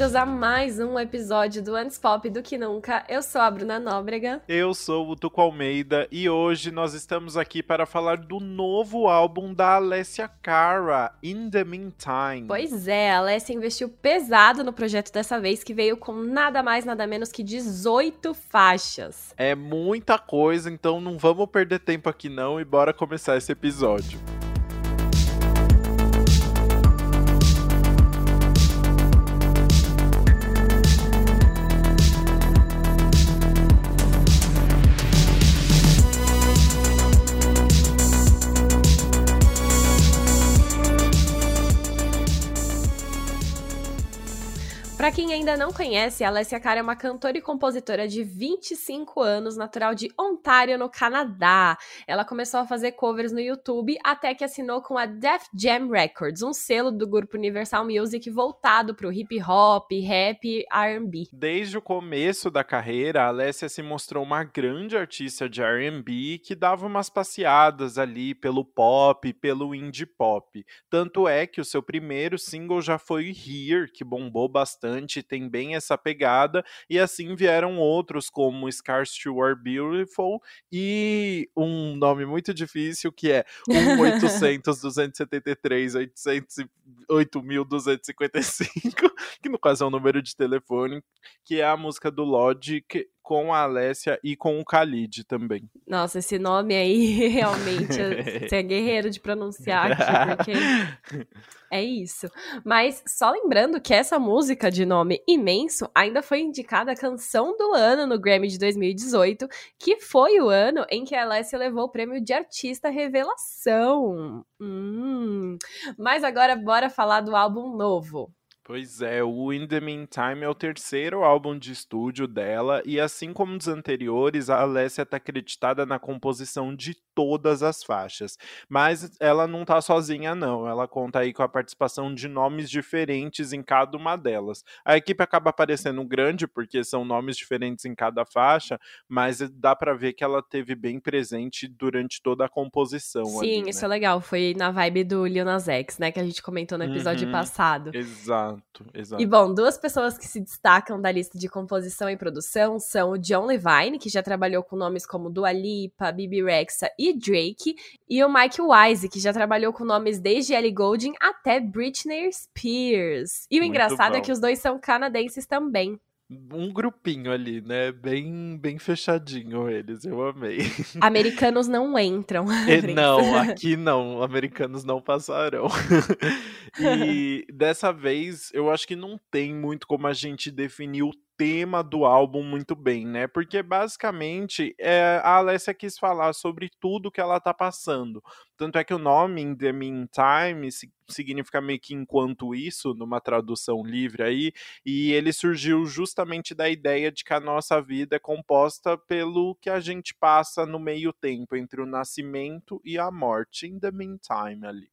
bem-vindos a mais um episódio do Antes Pop do que Nunca. Eu sou a Bruna Nóbrega. Eu sou o Tuco Almeida e hoje nós estamos aqui para falar do novo álbum da Alessia Cara, In the Meantime. Pois é, a Alessia investiu pesado no projeto dessa vez, que veio com nada mais, nada menos que 18 faixas. É muita coisa, então não vamos perder tempo aqui não e bora começar esse episódio. Para quem ainda não conhece, a Alessia Cara é uma cantora e compositora de 25 anos, natural de Ontário, no Canadá. Ela começou a fazer covers no YouTube até que assinou com a Def Jam Records, um selo do grupo Universal Music voltado para o hip hop, rap e R&B. Desde o começo da carreira, a Alessia se mostrou uma grande artista de R&B que dava umas passeadas ali pelo pop, pelo indie pop. Tanto é que o seu primeiro single já foi Here, que bombou bastante bastante, tem bem essa pegada, e assim vieram outros como Scars to Are Beautiful e um nome muito difícil que é 1-800 273 8255, que no caso é um número de telefone, que é a música do Logic com a Alessia e com o Khalid também. Nossa, esse nome aí realmente você é guerreiro de pronunciar aqui, porque é isso. Mas só lembrando que essa música de nome imenso ainda foi indicada a canção do ano no Grammy de 2018, que foi o ano em que a Alessia levou o prêmio de artista revelação. Hum. Mas agora bora falar do álbum novo. Pois é, o In The Meantime é o terceiro álbum de estúdio dela, e assim como os anteriores, a Alessia está acreditada na composição de todas as faixas. Mas ela não tá sozinha, não. Ela conta aí com a participação de nomes diferentes em cada uma delas. A equipe acaba parecendo grande, porque são nomes diferentes em cada faixa, mas dá para ver que ela teve bem presente durante toda a composição. Sim, ali, isso né? é legal. Foi na vibe do Lil Nas X, né? Que a gente comentou no episódio Uhum. passado. Exato, exato. E bom, duas pessoas que se destacam da lista de composição e produção são o John Levine, que já trabalhou com nomes como Dua Lipa, Bibi Rexa e Drake, e o Mike Wise, que já trabalhou com nomes desde Ellie Goulding até Britney Spears. E o Muito engraçado é bom. que os dois são canadenses também. Um grupinho ali, né? Bem, bem fechadinho eles, eu amei. Americanos não entram. E não, aqui não, americanos não passarão. e dessa vez, eu acho que não tem muito como a gente definir o tema do álbum muito bem, né? Porque basicamente é, a Alessia quis falar sobre tudo que ela tá passando. Tanto é que o nome In The Meantime si- significa meio que enquanto isso, numa tradução livre aí, e ele surgiu justamente da ideia de que a nossa vida é composta pelo que a gente passa no meio tempo entre o nascimento e a morte, in the meantime ali.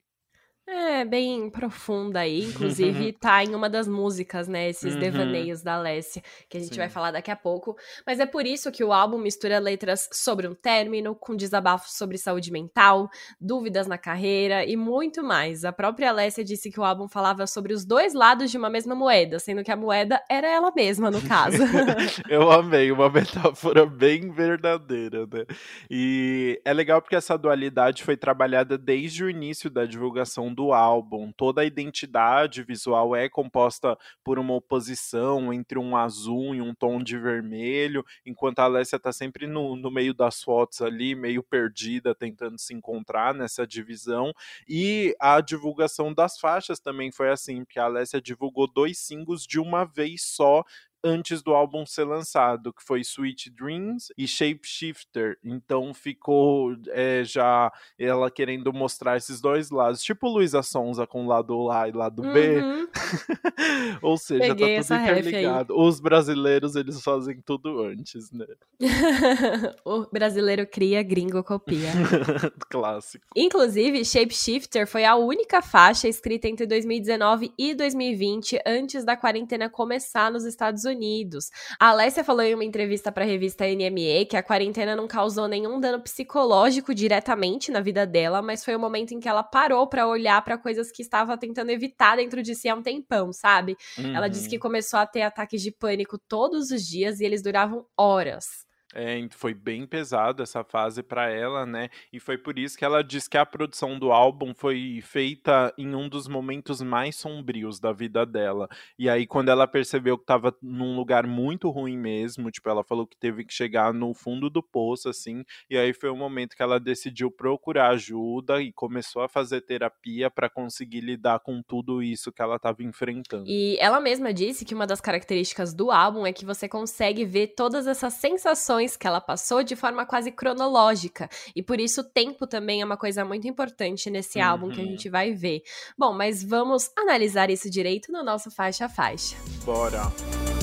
É, bem profunda aí. Inclusive, tá em uma das músicas, né? Esses Uhum. devaneios da Alessia, que a gente vai Sim. falar daqui a pouco. Mas é por isso que o álbum mistura letras sobre um término, com desabafos sobre saúde mental, dúvidas na carreira e muito mais. A própria Alessia disse que o álbum falava sobre os dois lados de uma mesma moeda, sendo que a moeda era ela mesma, no caso. Eu amei, uma metáfora bem verdadeira, né? E é legal porque essa dualidade foi trabalhada desde o início da divulgação do álbum. Toda a identidade visual é composta por uma oposição entre um azul e um tom de vermelho, enquanto a Alessia tá sempre no, no meio das fotos ali, meio perdida, tentando se encontrar nessa divisão. E a divulgação das faixas também foi assim, porque a Alessia divulgou dois singles de uma vez só antes do álbum ser lançado, que foi Sweet Dreams e Shapeshifter. Então ficou é, já ela querendo mostrar esses dois lados, tipo Luísa Sonza com lado A e lado B. Uhum. Ou seja, Peguei tá tudo interligado. Os brasileiros, eles fazem tudo antes, né? o brasileiro cria, gringo copia. Clássico. Inclusive, Shapeshifter foi a única faixa escrita entre 2019 e 2020, antes da quarentena começar nos Estados Unidos. Unidos. A Alessia falou em uma entrevista para a revista NME que a quarentena não causou nenhum dano psicológico diretamente na vida dela, mas foi o momento em que ela parou para olhar para coisas que estava tentando evitar dentro de si há um tempão, sabe? Uhum. Ela disse que uhum. começou a ter ataques de pânico todos os dias e eles duravam horas. É, foi bem pesado essa fase para ela, né? E foi por isso que ela diz que a produção do álbum foi feita em um dos momentos mais sombrios da vida dela. E aí, quando ela percebeu que estava num lugar muito ruim mesmo, tipo, ela falou que teve que chegar no fundo do poço, assim. E aí foi o momento que ela decidiu procurar ajuda e começou a fazer terapia para conseguir lidar com tudo isso que ela estava enfrentando. E ela mesma disse que uma das características do álbum é que você consegue ver todas essas sensações que ela passou de forma quase cronológica. E por isso o tempo também é uma coisa muito importante nesse uhum. álbum que a uhum. gente vai ver. Bom, mas vamos analisar isso direito no nosso faixa a faixa. Bora!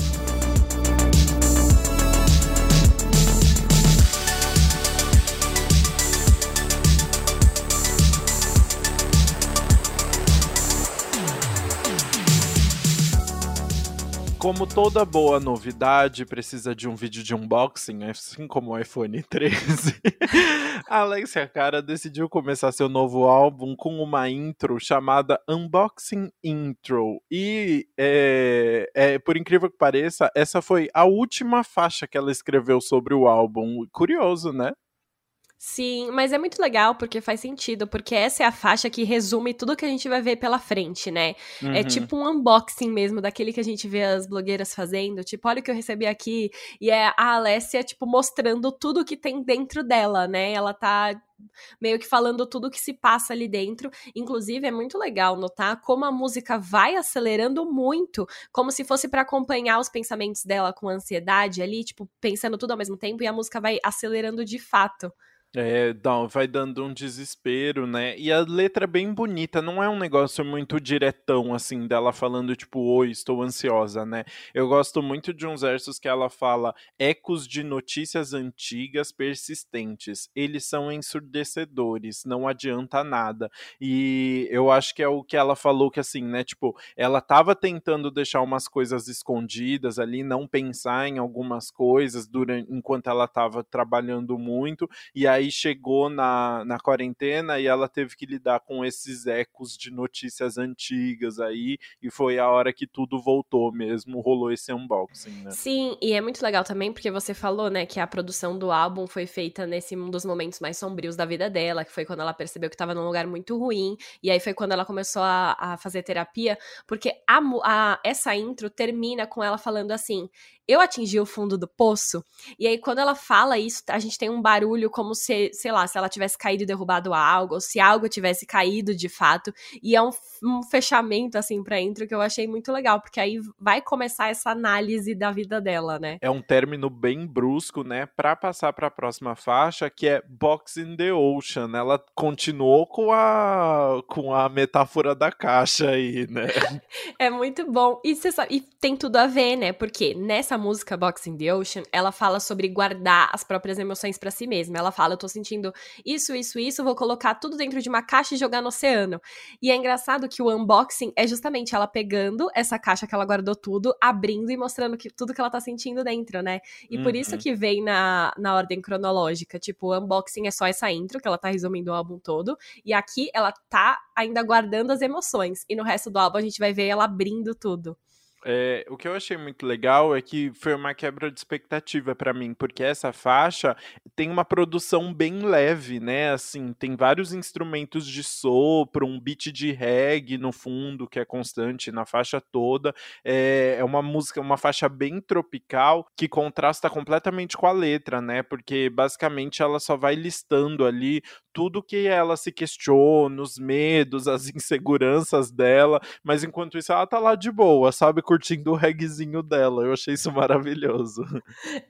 Como toda boa novidade precisa de um vídeo de unboxing, assim como o iPhone 13, a Alexia Cara decidiu começar seu novo álbum com uma intro chamada Unboxing Intro. E, é, é, por incrível que pareça, essa foi a última faixa que ela escreveu sobre o álbum. Curioso, né? Sim, mas é muito legal porque faz sentido, porque essa é a faixa que resume tudo que a gente vai ver pela frente, né? É uhum. É tipo um unboxing mesmo, daquele que a gente vê as blogueiras fazendo, tipo, olha o que eu recebi aqui, e é a Alessia, tipo, mostrando tudo que tem dentro dela, né? Ela tá meio que falando tudo que se passa ali dentro. Inclusive, é muito legal notar como a música vai acelerando muito, como se fosse para acompanhar os pensamentos dela com ansiedade ali, tipo, pensando tudo ao mesmo tempo, e a música vai acelerando de fato. É, dá, vai dando um desespero, né? E a letra é bem bonita, não é um negócio muito diretão, assim, dela falando, tipo, oi, estou ansiosa, né? Eu gosto muito de uns versos que ela fala: ecos de notícias antigas persistentes, eles são ensurdecedores, não adianta nada. E eu acho que é o que ela falou que, assim, né? Tipo, ela tava tentando deixar umas coisas escondidas ali, não pensar em algumas coisas durante, enquanto ela tava trabalhando muito, e aí aí chegou na, na quarentena e ela teve que lidar com esses ecos de notícias antigas aí, e foi a hora que tudo voltou mesmo, rolou esse unboxing, né? Sim, e é muito legal também porque você falou, né, que a produção do álbum foi feita nesse um dos momentos mais sombrios da vida dela, que foi quando ela percebeu que estava num lugar muito ruim, e aí foi quando ela começou a, a fazer terapia, porque a, a, essa intro termina com ela falando assim: eu atingi o fundo do poço. E aí, quando ela fala isso, a gente tem um barulho como se, sei lá, se ela tivesse caído e derrubado algo, ou se algo tivesse caído de fato. E é um, um fechamento, assim, pra intro que eu achei muito legal, porque aí vai começar essa análise da vida dela, né? É um término bem brusco, né? Pra passar pra próxima faixa, que é Box in the Ocean. Ela continuou com a, com a metáfora da caixa aí, né? é muito bom. E, sabe, e tem tudo a ver, né? Porque nessa essa música Box in the Ocean, ela fala sobre guardar as próprias emoções para si mesma. Ela fala, eu tô sentindo isso, isso, isso, vou colocar tudo dentro de uma caixa e jogar no oceano. E é engraçado que o unboxing é justamente ela pegando essa caixa que ela guardou tudo, abrindo e mostrando que, tudo que ela tá sentindo dentro, né? E uhum. por isso uhum. que vem na, na ordem cronológica. Tipo, o unboxing é só essa intro, que ela tá resumindo o álbum todo. E aqui ela tá ainda guardando as emoções. E no resto do álbum a gente vai ver ela abrindo tudo. É, o que eu achei muito legal é que foi uma quebra de expectativa para mim, porque essa faixa tem uma produção bem leve, né? Assim, tem vários instrumentos de sopro, um beat de reggae no fundo que é constante na faixa toda. É, é uma música, uma faixa bem tropical que contrasta completamente com a letra, né? Porque basicamente ela só vai listando ali tudo que ela se questiona, os medos, as inseguranças dela, mas enquanto isso ela tá lá de boa, sabe? curtindo o regzinho dela. Eu achei isso maravilhoso.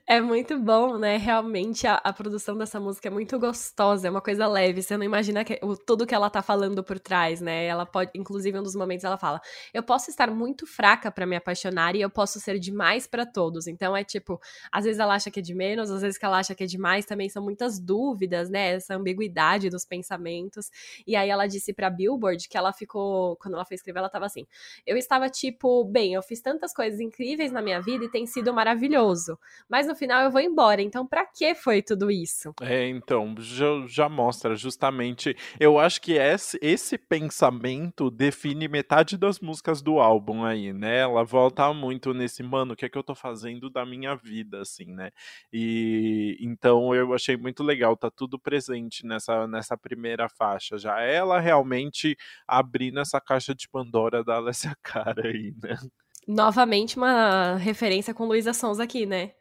É muito bom, né? Realmente a, a, produção dessa música é muito gostosa, é uma coisa leve. Você não imagina que, o, tudo que ela tá falando por trás, né? Ela pode, inclusive, em um dos momentos ela fala: Eu posso estar muito fraca para me apaixonar e eu posso ser demais para todos. Então é tipo, às vezes ela acha que é de menos, às vezes que ela acha que é demais, também são muitas dúvidas, né? Essa ambiguidade dos pensamentos. E aí ela disse pra Billboard que ela ficou, quando ela foi escrever, ela tava assim: eu estava tipo, bem, eu fiz tantas coisas incríveis na minha vida e tem sido maravilhoso. Mas no final eu vou embora, então pra que foi tudo isso? É, então, já, já mostra justamente. Eu acho que esse, esse pensamento define metade das músicas do álbum aí, né? Ela volta muito nesse, mano, o que é que eu tô fazendo da minha vida, assim, né? E então eu achei muito legal, tá tudo presente nessa, nessa primeira faixa. Já ela realmente abrindo essa caixa de Pandora da Alessia Cara aí, né? Novamente uma referência com Luísa Sons aqui, né?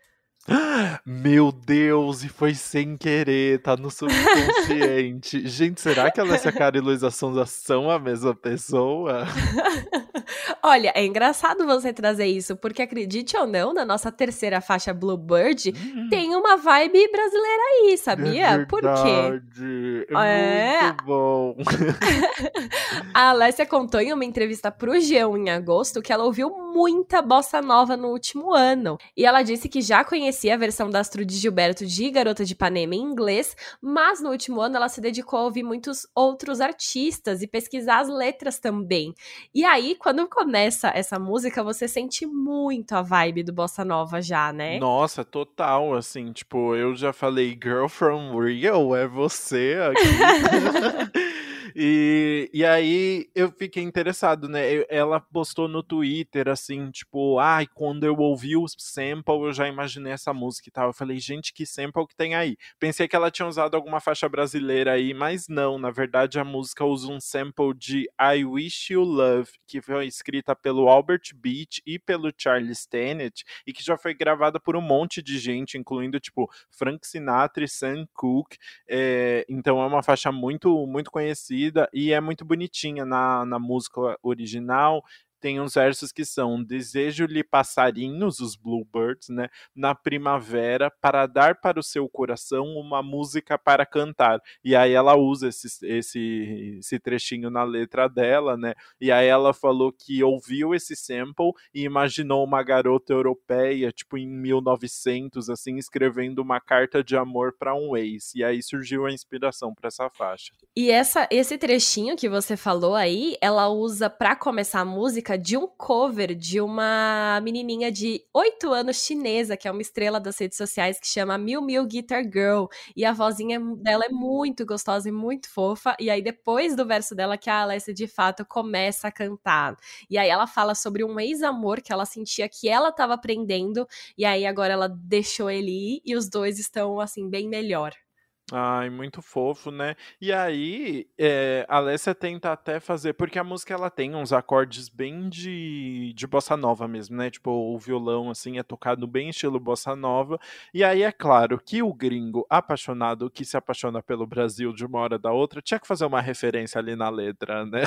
Meu Deus, e foi sem querer, tá no subconsciente. Gente, será que a Alessia Cara e Luísa Sonza são a mesma pessoa? Olha, é engraçado você trazer isso, porque acredite ou não, na nossa terceira faixa Bluebird hum. tem uma vibe brasileira aí, sabia? É Por quê? É, é muito bom. a Alessia contou em uma entrevista pro G1 em agosto que ela ouviu muita bossa nova no último ano. E ela disse que já conhecia a versão da Astro de Gilberto de Garota de Ipanema em inglês, mas no último ano ela se dedicou a ouvir muitos outros artistas e pesquisar as letras também. E aí, quando começa essa música, você sente muito a vibe do bossa nova já, né? Nossa, total, assim, tipo, eu já falei Girl from Rio, é você aqui. E, e aí eu fiquei interessado, né? Ela postou no Twitter assim, tipo, ai, ah, quando eu ouvi o sample, eu já imaginei essa música e tal. Eu falei, gente, que sample que tem aí? Pensei que ela tinha usado alguma faixa brasileira aí, mas não. Na verdade, a música usa um sample de I Wish You Love, que foi escrita pelo Albert Beach e pelo Charles Stennett, e que já foi gravada por um monte de gente, incluindo, tipo, Frank Sinatra e Sam Cooke. É, então é uma faixa muito, muito conhecida e é muito bonitinha na, na música original tem uns versos que são desejo-lhe passarinhos, os bluebirds, né, na primavera para dar para o seu coração uma música para cantar. E aí ela usa esse, esse, esse trechinho na letra dela, né? E aí ela falou que ouviu esse sample e imaginou uma garota europeia, tipo em 1900, assim, escrevendo uma carta de amor para um ex. E aí surgiu a inspiração para essa faixa. E essa, esse trechinho que você falou aí, ela usa para começar a música de um cover de uma menininha de 8 anos chinesa, que é uma estrela das redes sociais, que chama Miu Miu Guitar Girl. E a vozinha dela é muito gostosa e muito fofa. E aí, depois do verso dela, que a Alessia de fato começa a cantar. E aí ela fala sobre um ex-amor que ela sentia que ela estava aprendendo. E aí agora ela deixou ele ir e os dois estão, assim, bem melhor. Ai, muito fofo, né? E aí, eh, a Alessia tenta até fazer, porque a música ela tem uns acordes bem de, de bossa nova mesmo, né? Tipo, o violão assim é tocado bem estilo bossa nova. E aí é claro que o gringo apaixonado que se apaixona pelo Brasil de uma hora da outra tinha que fazer uma referência ali na letra, né?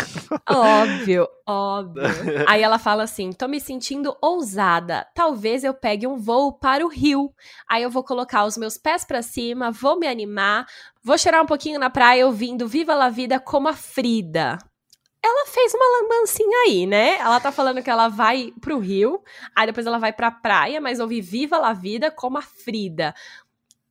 Óbvio, óbvio. Aí ela fala assim: tô me sentindo ousada. Talvez eu pegue um voo para o Rio. Aí eu vou colocar os meus pés para cima, vou me animar Vou chorar um pouquinho na praia ouvindo Viva la Vida como a Frida. Ela fez uma lambancinha aí, né? Ela tá falando que ela vai pro Rio, aí depois ela vai pra praia, mas ouve Viva la Vida como a Frida.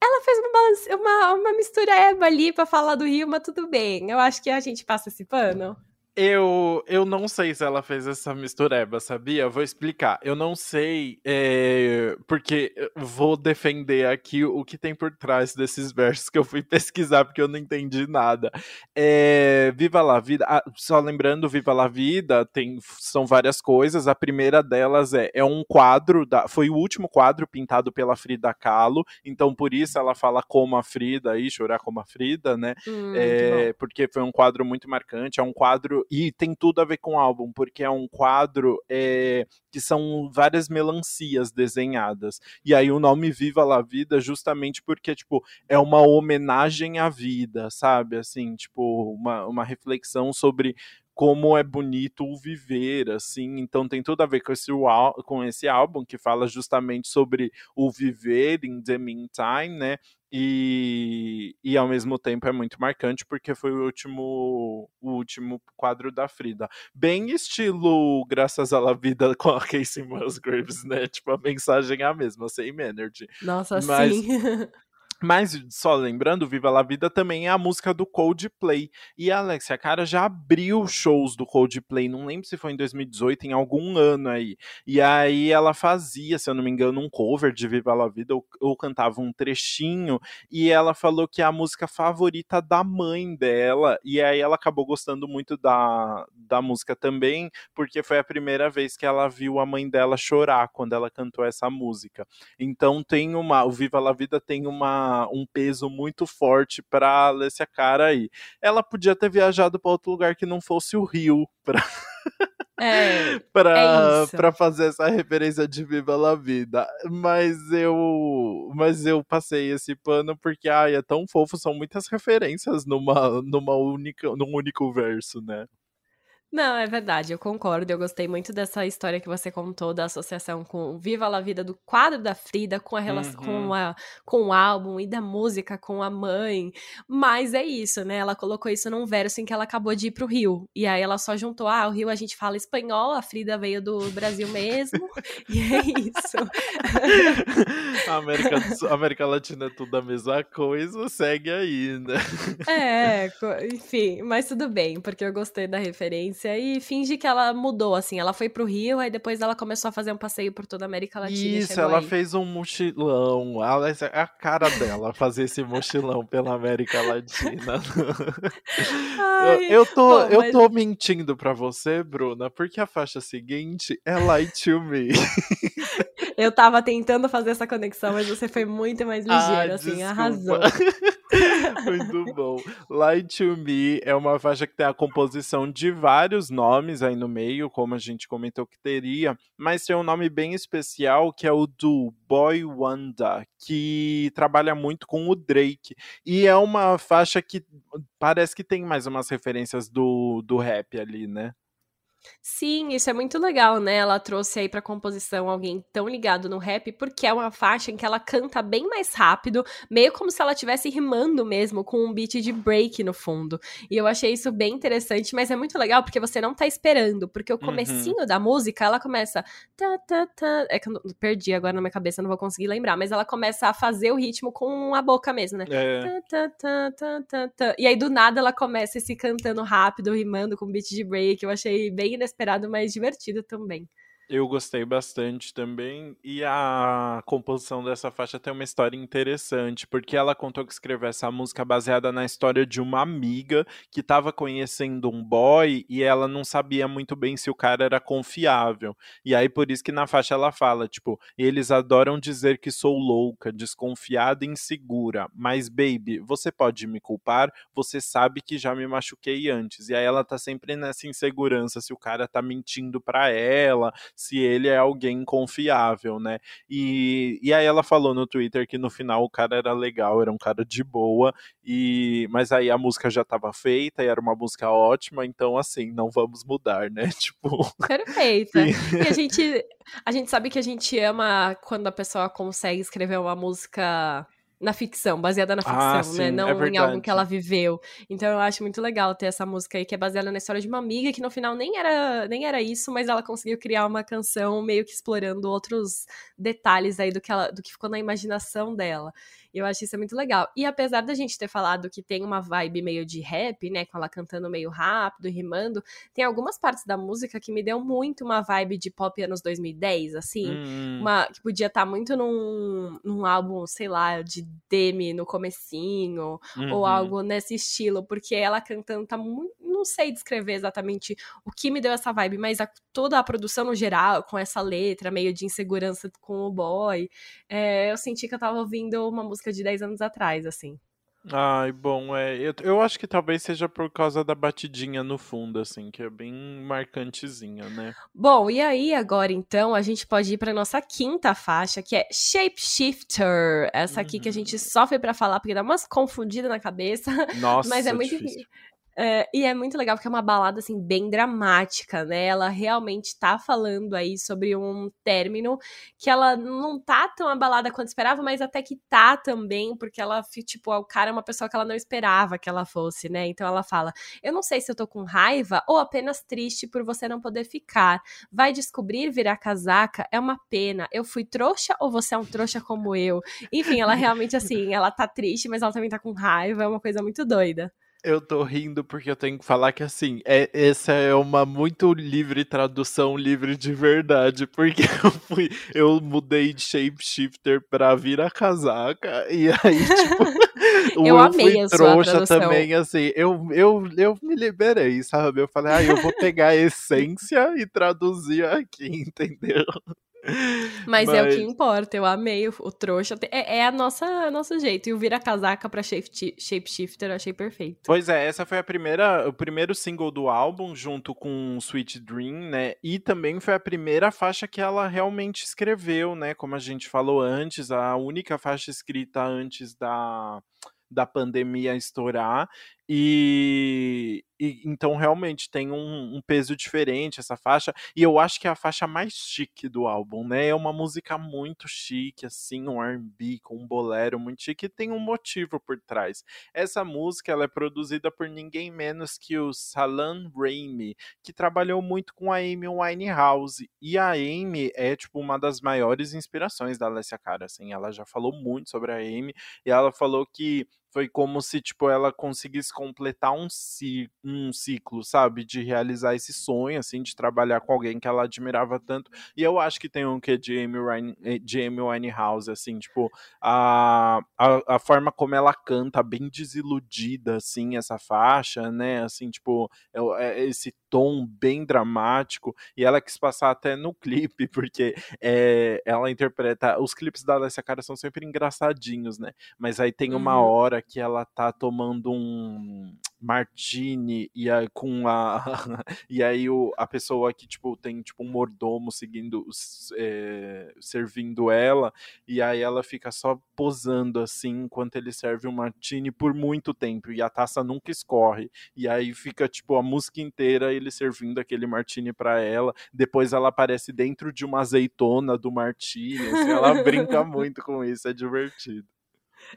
Ela fez uma, uma, uma ali pra falar do Rio, mas tudo bem. Eu acho que a gente passa esse pano. Eu, eu não sei se ela fez essa mistureba, sabia? Eu vou explicar. Eu não sei, é, porque vou defender aqui o que tem por trás desses versos que eu fui pesquisar, porque eu não entendi nada. É, Viva la Vida, ah, só lembrando, Viva la Vida tem, são várias coisas. A primeira delas é, é um quadro, da, foi o último quadro pintado pela Frida Kahlo, então por isso ela fala como a Frida aí, chorar como a Frida, né? Hum, é, porque foi um quadro muito marcante, é um quadro e tem tudo a ver com o álbum, porque é um quadro é, que são várias melancias desenhadas. E aí o nome Viva la Vida, justamente porque, tipo, é uma homenagem à vida, sabe? Assim, tipo, uma, uma reflexão sobre como é bonito o viver, assim. Então tem tudo a ver com esse, com esse álbum que fala justamente sobre o viver in the meantime, né? E, e ao mesmo tempo é muito marcante porque foi o último o último quadro da Frida. Bem estilo Graças à Vida com a Casey Musgraves, né? Tipo, a mensagem é a mesma, same energy. Nossa, Mas, sim. Mas, só lembrando, Viva la Vida também é a música do Coldplay. E a Alexia Cara já abriu shows do Coldplay, não lembro se foi em 2018, em algum ano aí. E aí ela fazia, se eu não me engano, um cover de Viva la Vida, ou, ou cantava um trechinho. E ela falou que é a música favorita da mãe dela. E aí ela acabou gostando muito da, da música também, porque foi a primeira vez que ela viu a mãe dela chorar quando ela cantou essa música. Então tem uma. O Viva la Vida tem uma um peso muito forte para Alessia Cara aí. Ela podia ter viajado para outro lugar que não fosse o Rio para é, para é fazer essa referência de Viva la Vida. Mas eu mas eu passei esse pano porque ai, é tão fofo, são muitas referências numa numa única num único verso, né? Não, é verdade, eu concordo. Eu gostei muito dessa história que você contou da associação com Viva la Vida do quadro da Frida com a relação uhum. com, a, com o álbum e da música com a mãe. Mas é isso, né? Ela colocou isso num verso em que ela acabou de ir pro Rio. E aí ela só juntou: ah, o Rio a gente fala espanhol, a Frida veio do Brasil mesmo. e é isso. a América, América Latina é tudo a mesma coisa, segue aí, né? É, enfim, mas tudo bem, porque eu gostei da referência e finge que ela mudou, assim. Ela foi pro Rio, aí depois ela começou a fazer um passeio por toda a América Latina. Isso, ela aí. fez um mochilão. Ela, é a cara dela fazer esse mochilão pela América Latina. Ai, eu, eu, tô, bom, eu mas... tô mentindo pra você, Bruna, porque a faixa seguinte é Light to Me. eu tava tentando fazer essa conexão, mas você foi muito mais ligeiro, ah, assim, desculpa. arrasou. Muito bom. Light to Me é uma faixa que tem a composição de vários nomes aí no meio, como a gente comentou que teria, mas tem um nome bem especial que é o do Boy Wanda, que trabalha muito com o Drake. E é uma faixa que parece que tem mais umas referências do, do rap ali, né? Sim, isso é muito legal, né? Ela trouxe aí pra composição alguém tão ligado no rap, porque é uma faixa em que ela canta bem mais rápido, meio como se ela estivesse rimando mesmo, com um beat de break no fundo. E eu achei isso bem interessante, mas é muito legal porque você não tá esperando, porque o uhum. comecinho uhum. da música, ela começa. Tá, tá, tá, é que eu perdi agora na minha cabeça, não vou conseguir lembrar, mas ela começa a fazer o ritmo com a boca mesmo, né? É. Tá, tá, tá, tá, tá, E aí do nada ela começa esse cantando rápido, rimando com beat de break. Eu achei bem inesperado, mas divertido também. Eu gostei bastante também. E a composição dessa faixa tem uma história interessante, porque ela contou que escreveu essa música baseada na história de uma amiga que estava conhecendo um boy e ela não sabia muito bem se o cara era confiável. E aí por isso que na faixa ela fala, tipo, eles adoram dizer que sou louca, desconfiada e insegura, mas baby, você pode me culpar? Você sabe que já me machuquei antes. E aí ela tá sempre nessa insegurança se o cara tá mentindo para ela, se ele é alguém confiável, né? E, e aí ela falou no Twitter que no final o cara era legal, era um cara de boa, e mas aí a música já estava feita e era uma música ótima, então assim, não vamos mudar, né? Tipo. Perfeita. e a gente, a gente sabe que a gente ama quando a pessoa consegue escrever uma música na ficção, baseada na ah, ficção, ah, né? Não é em algo que ela viveu. Então eu acho muito legal ter essa música aí que é baseada na história de uma amiga que no final nem era, nem era isso, mas ela conseguiu criar uma canção meio que explorando outros detalhes aí do que, ela, do que ficou na imaginação dela. Eu acho isso muito legal. E apesar da gente ter falado que tem uma vibe meio de rap, né, com ela cantando meio rápido, rimando, tem algumas partes da música que me deu muito uma vibe de pop anos 2010, assim, hum. uma que podia estar tá muito num, num álbum, sei lá, de Demi no comecinho, uhum. ou algo nesse estilo, porque ela cantando tá muito, não sei descrever exatamente o que me deu essa vibe, mas a, toda a produção no geral, com essa letra meio de insegurança com o boy, é, eu senti que eu tava ouvindo uma música de 10 anos atrás, assim. Ai, bom, é. Eu, eu acho que talvez seja por causa da batidinha no fundo, assim, que é bem marcantezinha, né? Bom, e aí agora então a gente pode ir para nossa quinta faixa, que é Shapeshifter. Essa aqui uhum. que a gente uhum. sofre para falar porque dá umas confundidas na cabeça. Nossa, mas é muito difícil. É, e é muito legal porque é uma balada, assim, bem dramática, né? Ela realmente tá falando aí sobre um término que ela não tá tão abalada quanto esperava, mas até que tá também, porque ela, tipo, o cara é uma pessoa que ela não esperava que ela fosse, né? Então ela fala: Eu não sei se eu tô com raiva ou apenas triste por você não poder ficar. Vai descobrir virar casaca? É uma pena. Eu fui trouxa ou você é um trouxa como eu? Enfim, ela realmente, assim, ela tá triste, mas ela também tá com raiva. É uma coisa muito doida. Eu tô rindo porque eu tenho que falar que assim, é, essa é uma muito livre tradução, livre de verdade, porque eu fui, eu mudei de shapeshifter pra virar casaca, e aí, tipo, eu, eu amei fui a trouxa também, assim, eu, eu, eu me liberei, sabe? Eu falei, ah, eu vou pegar a essência e traduzir aqui, entendeu? Mas, Mas, é o que importa, eu amei o, o trouxa. É, é, a nossa nosso jeito. E o vira-casaca pra shape, Shapeshifter eu achei perfeito. Pois é, essa foi a primeira, o primeiro single do álbum, junto com Sweet Dream, né? E também foi a primeira faixa que ela realmente escreveu, né? Como a gente falou antes, a única faixa escrita antes da da pandemia estourar e, e, então realmente tem um, um, peso diferente essa faixa e eu acho que é a faixa mais chique do álbum, né? É uma música muito chique, assim, um R&B com um bolero muito chique e tem um motivo por trás. Essa música ela é produzida por ninguém menos que o Salam Raimi, que trabalhou muito com a Amy Winehouse e a Amy é tipo uma das maiores inspirações da Alessia Cara, assim, ela já falou muito sobre a Amy e ela falou que foi como se, tipo, ela conseguisse completar um, ci um ciclo, sabe? De realizar esse sonho, assim, de trabalhar com alguém que ela admirava tanto. E eu acho que tem um que de Amy, Wine, eh, de Amy Winehouse, assim, tipo, a, a, a forma como ela canta, bem desiludida, assim, essa faixa, né? Assim, tipo, é esse tom bem dramático. E ela quis passar até no clipe, porque é, ela interpreta. Os clipes da Alessia Cara são sempre engraçadinhos, né? Mas aí tem uma uhum. hora que ela tá tomando um martini e aí com a e aí o, a pessoa que tipo tem tipo um mordomo seguindo é, servindo ela e aí ela fica só posando assim enquanto ele serve um martini por muito tempo e a taça nunca escorre e aí fica tipo a música inteira ele servindo aquele martini para ela depois ela aparece dentro de uma azeitona do martini assim, ela brinca muito com isso é divertido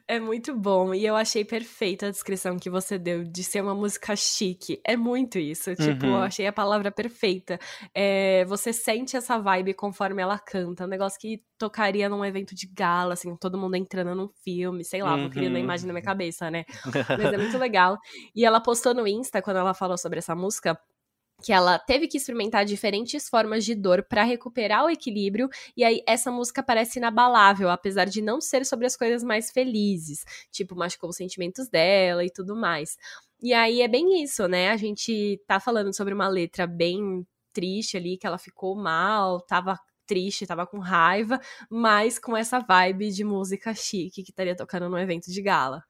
é muito bom. E eu achei perfeita a descrição que você deu de ser uma música chique. É muito isso. Tipo, uhum. eu achei a palavra perfeita. É, você sente essa vibe conforme ela canta. Um negócio que tocaria num evento de gala, assim, todo mundo entrando num filme, sei lá, uhum. vou criando a imagem na minha cabeça, né? Mas é muito legal. E ela postou no Insta, quando ela falou sobre essa música, que ela teve que experimentar diferentes formas de dor para recuperar o equilíbrio, e aí essa música parece inabalável, apesar de não ser sobre as coisas mais felizes, tipo, machucou os sentimentos dela e tudo mais. E aí é bem isso, né? A gente tá falando sobre uma letra bem triste ali, que ela ficou mal, tava triste, tava com raiva, mas com essa vibe de música chique que estaria tocando no evento de gala.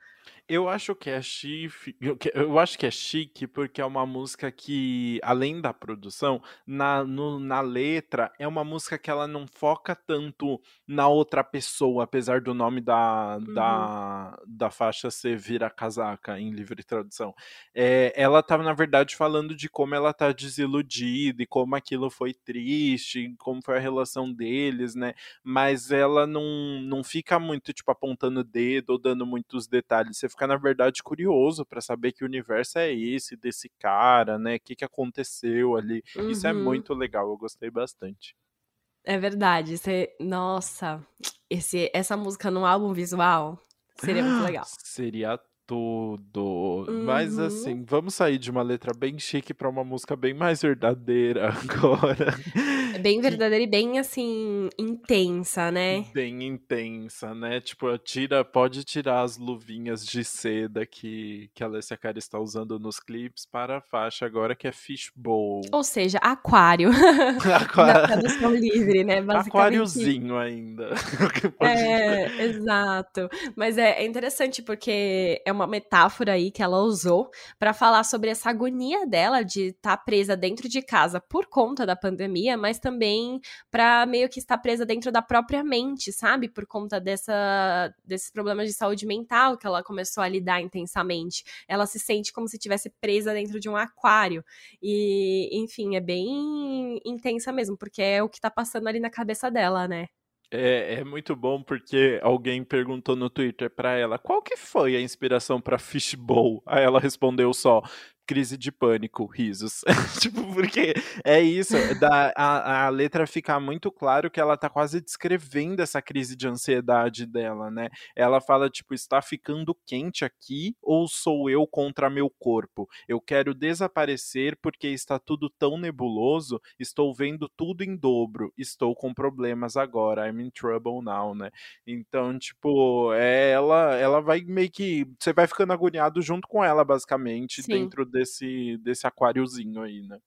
Eu acho que é chique, eu acho que é chique porque é uma música que, além da produção, na, no- na letra, é uma música que ela não foca tanto na outra pessoa, apesar do nome da, Uhum. da, da faixa ser Vira Casaca, em livre tradução. É, ela tá, na verdade, falando de como ela tá desiludida e como aquilo foi triste, como foi a relação deles, né? Mas ela não, não fica muito, tipo, apontando o dedo ou dando muitos detalhes. Você fica, na verdade, curioso para saber que universo é esse desse cara, né? O que, que aconteceu ali. Uhum. Isso é uhum. muito legal, eu gostei bastante. É verdade. Você... Nossa, esse, essa música no álbum visual seria muito legal. Seria tudo. Uhum. Mas assim, vamos sair de uma letra bem chique para uma música bem mais verdadeira agora. É bem verdadeira e bem assim intensa, né? Bem intensa, né? Tipo, tira, pode tirar as luvinhas de seda que que a Alessia Cara está usando nos clipes para a faixa agora que é fishbowl. Ou seja, aquário. aquário. Tradução livre, né? Aquáriozinho ainda. é, exato. Mas é, é interessante porque é uma uma metáfora aí que ela usou para falar sobre essa agonia dela de estar tá presa dentro de casa por conta da pandemia, mas também para meio que estar presa dentro da própria mente, sabe? Por conta dessa, desses problemas de saúde mental que ela começou a lidar intensamente. Ela se sente como se estivesse presa dentro de um aquário. E, enfim, é bem intensa mesmo, porque é o que tá passando ali na cabeça dela, né? É, é muito bom porque alguém perguntou no Twitter para ela qual que foi a inspiração para Fishbowl. Aí ela respondeu só crise de pânico, risos. tipo, porque é isso, da, a, a letra fica muito claro que ela tá quase descrevendo essa crise de ansiedade dela, né? Ela fala, tipo, está ficando quente aqui ou sou eu contra meu corpo? Eu quero desaparecer porque está tudo tão nebuloso, estou vendo tudo em dobro, estou com problemas agora, I'm in trouble now, né? Então, tipo, é, ela, ela vai meio que. Você vai ficando agoniado junto com ela, basicamente, Sim. dentro desse, desse aquáriozinho aí, né?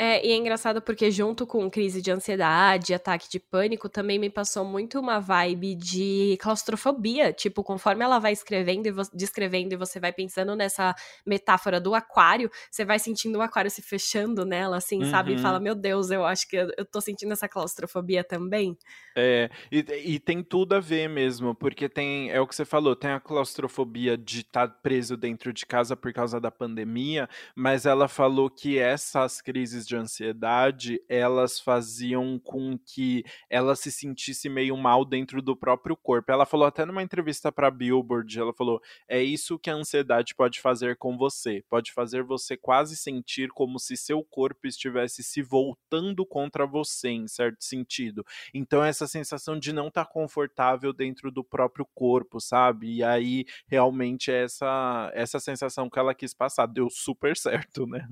É, e é engraçado porque junto com crise de ansiedade, ataque de pânico, também me passou muito uma vibe de claustrofobia. Tipo, conforme ela vai escrevendo e descrevendo e você vai pensando nessa metáfora do aquário, você vai sentindo o aquário se fechando nela, assim, uhum. sabe? E fala, uhum. meu Deus, eu acho que eu, eu tô sentindo essa claustrofobia também. É, e, e tem tudo a ver mesmo, porque tem, é o que você falou, tem a claustrofobia de estar tá preso dentro de casa por causa da pandemia, mas ela falou que essas crises de ansiedade, elas faziam com que ela se sentisse meio mal dentro do próprio corpo. Ela falou até numa entrevista para Billboard, ela falou: "É isso que a ansiedade pode fazer com você. Pode fazer você quase sentir como se seu corpo estivesse se voltando contra você em certo sentido. Então essa sensação de não estar tá confortável dentro do próprio corpo, sabe? E aí realmente essa essa sensação que ela quis passar deu super certo, né?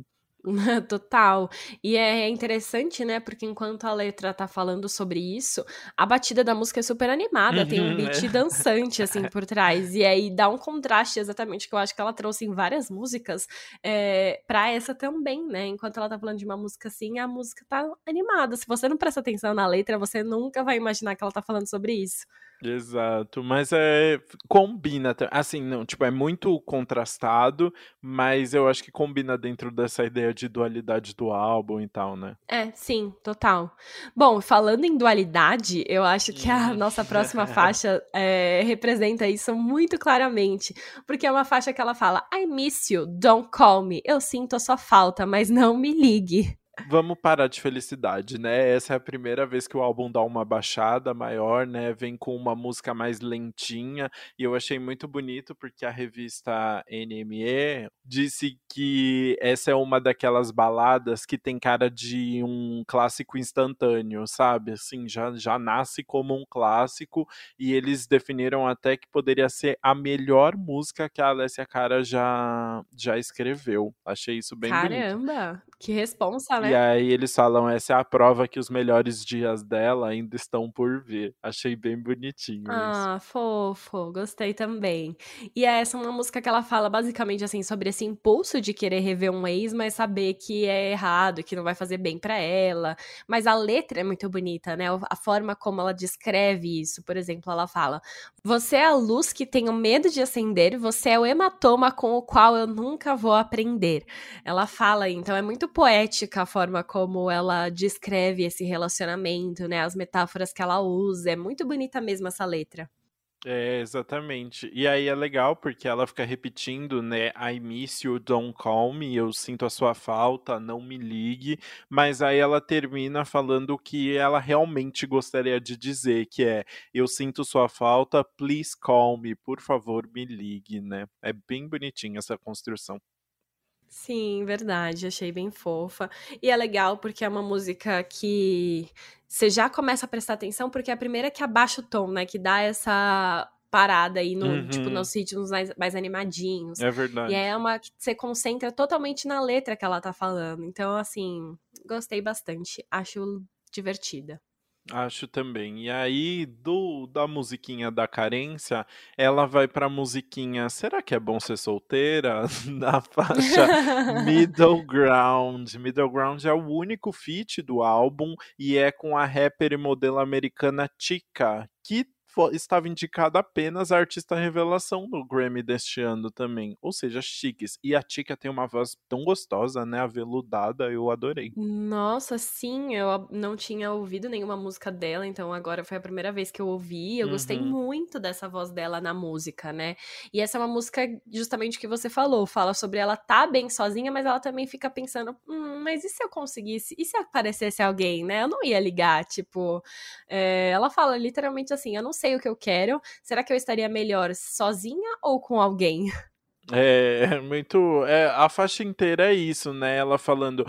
Total. E é interessante, né? Porque enquanto a letra tá falando sobre isso, a batida da música é super animada, uhum, tem um uhum, beat é. dançante, assim, por trás. E aí dá um contraste exatamente que eu acho que ela trouxe em várias músicas é, pra essa também, né? Enquanto ela tá falando de uma música assim, a música tá animada. Se você não presta atenção na letra, você nunca vai imaginar que ela tá falando sobre isso. Exato, mas é combina, assim, não, tipo, é muito contrastado, mas eu acho que combina dentro dessa ideia de dualidade do álbum e tal, né? É, sim, total. Bom, falando em dualidade, eu acho que a uhum. nossa próxima faixa é, representa isso muito claramente, porque é uma faixa que ela fala: I miss you, don't call me. Eu sinto a sua falta, mas não me ligue. Vamos parar de felicidade, né? Essa é a primeira vez que o álbum dá uma baixada maior, né? Vem com uma música mais lentinha e eu achei muito bonito porque a revista NME disse que essa é uma daquelas baladas que tem cara de um clássico instantâneo, sabe? Assim, já, já nasce como um clássico e eles definiram até que poderia ser a melhor música que a Alessia Cara já, já escreveu. Achei isso bem Caramba, bonito. Caramba, que responsa, né? E aí eles falam, essa é a prova que os melhores dias dela ainda estão por vir. Achei bem bonitinho ah, isso. fofo, gostei também. E essa é uma música que ela fala basicamente assim sobre esse impulso de querer rever um ex, mas saber que é errado, que não vai fazer bem para ela. Mas a letra é muito bonita, né? A forma como ela descreve isso. Por exemplo, ela fala: "Você é a luz que tenho medo de acender, você é o hematoma com o qual eu nunca vou aprender". Ela fala, então é muito poética a forma como ela descreve esse relacionamento, né? As metáforas que ela usa. É muito bonita mesmo essa letra. É, exatamente. E aí é legal porque ela fica repetindo, né? I miss you, don't call me. Eu sinto a sua falta, não me ligue. Mas aí ela termina falando o que ela realmente gostaria de dizer, que é: Eu sinto sua falta, please call me. Por favor, me ligue, né? É bem bonitinha essa construção. Sim, verdade, achei bem fofa. E é legal porque é uma música que você já começa a prestar atenção, porque é a primeira que abaixa o tom, né? Que dá essa parada aí no, tipo, uhum. tipo, nos ritmos mais, mais animadinhos. É verdade. E é uma que você concentra totalmente na letra que ela tá falando. Então, assim, gostei bastante. Acho divertida. Acho também. E aí, do da musiquinha da carência, ela vai pra musiquinha Será que é bom ser solteira? Na faixa Middle Ground. Middle Ground é o único feat do álbum e é com a rapper e modelo americana Chica, que estava indicada apenas a artista revelação no Grammy deste ano também. Ou seja, chiques. E a Tika tem uma voz tão gostosa, né? Aveludada, eu adorei. Nossa, sim, eu não tinha ouvido nenhuma música dela, então agora foi a primeira vez que eu ouvi. Eu uhum. gostei muito dessa voz dela na música, né? E essa é uma música justamente que você falou, fala sobre ela tá bem sozinha, mas ela também fica pensando, hum, mas e se eu conseguisse? E se aparecesse alguém, né? Eu não ia ligar, tipo, é, ela fala literalmente assim, eu não sei o que eu quero, será que eu estaria melhor sozinha ou com alguém? É, muito. É, a faixa inteira é isso, né? Ela falando.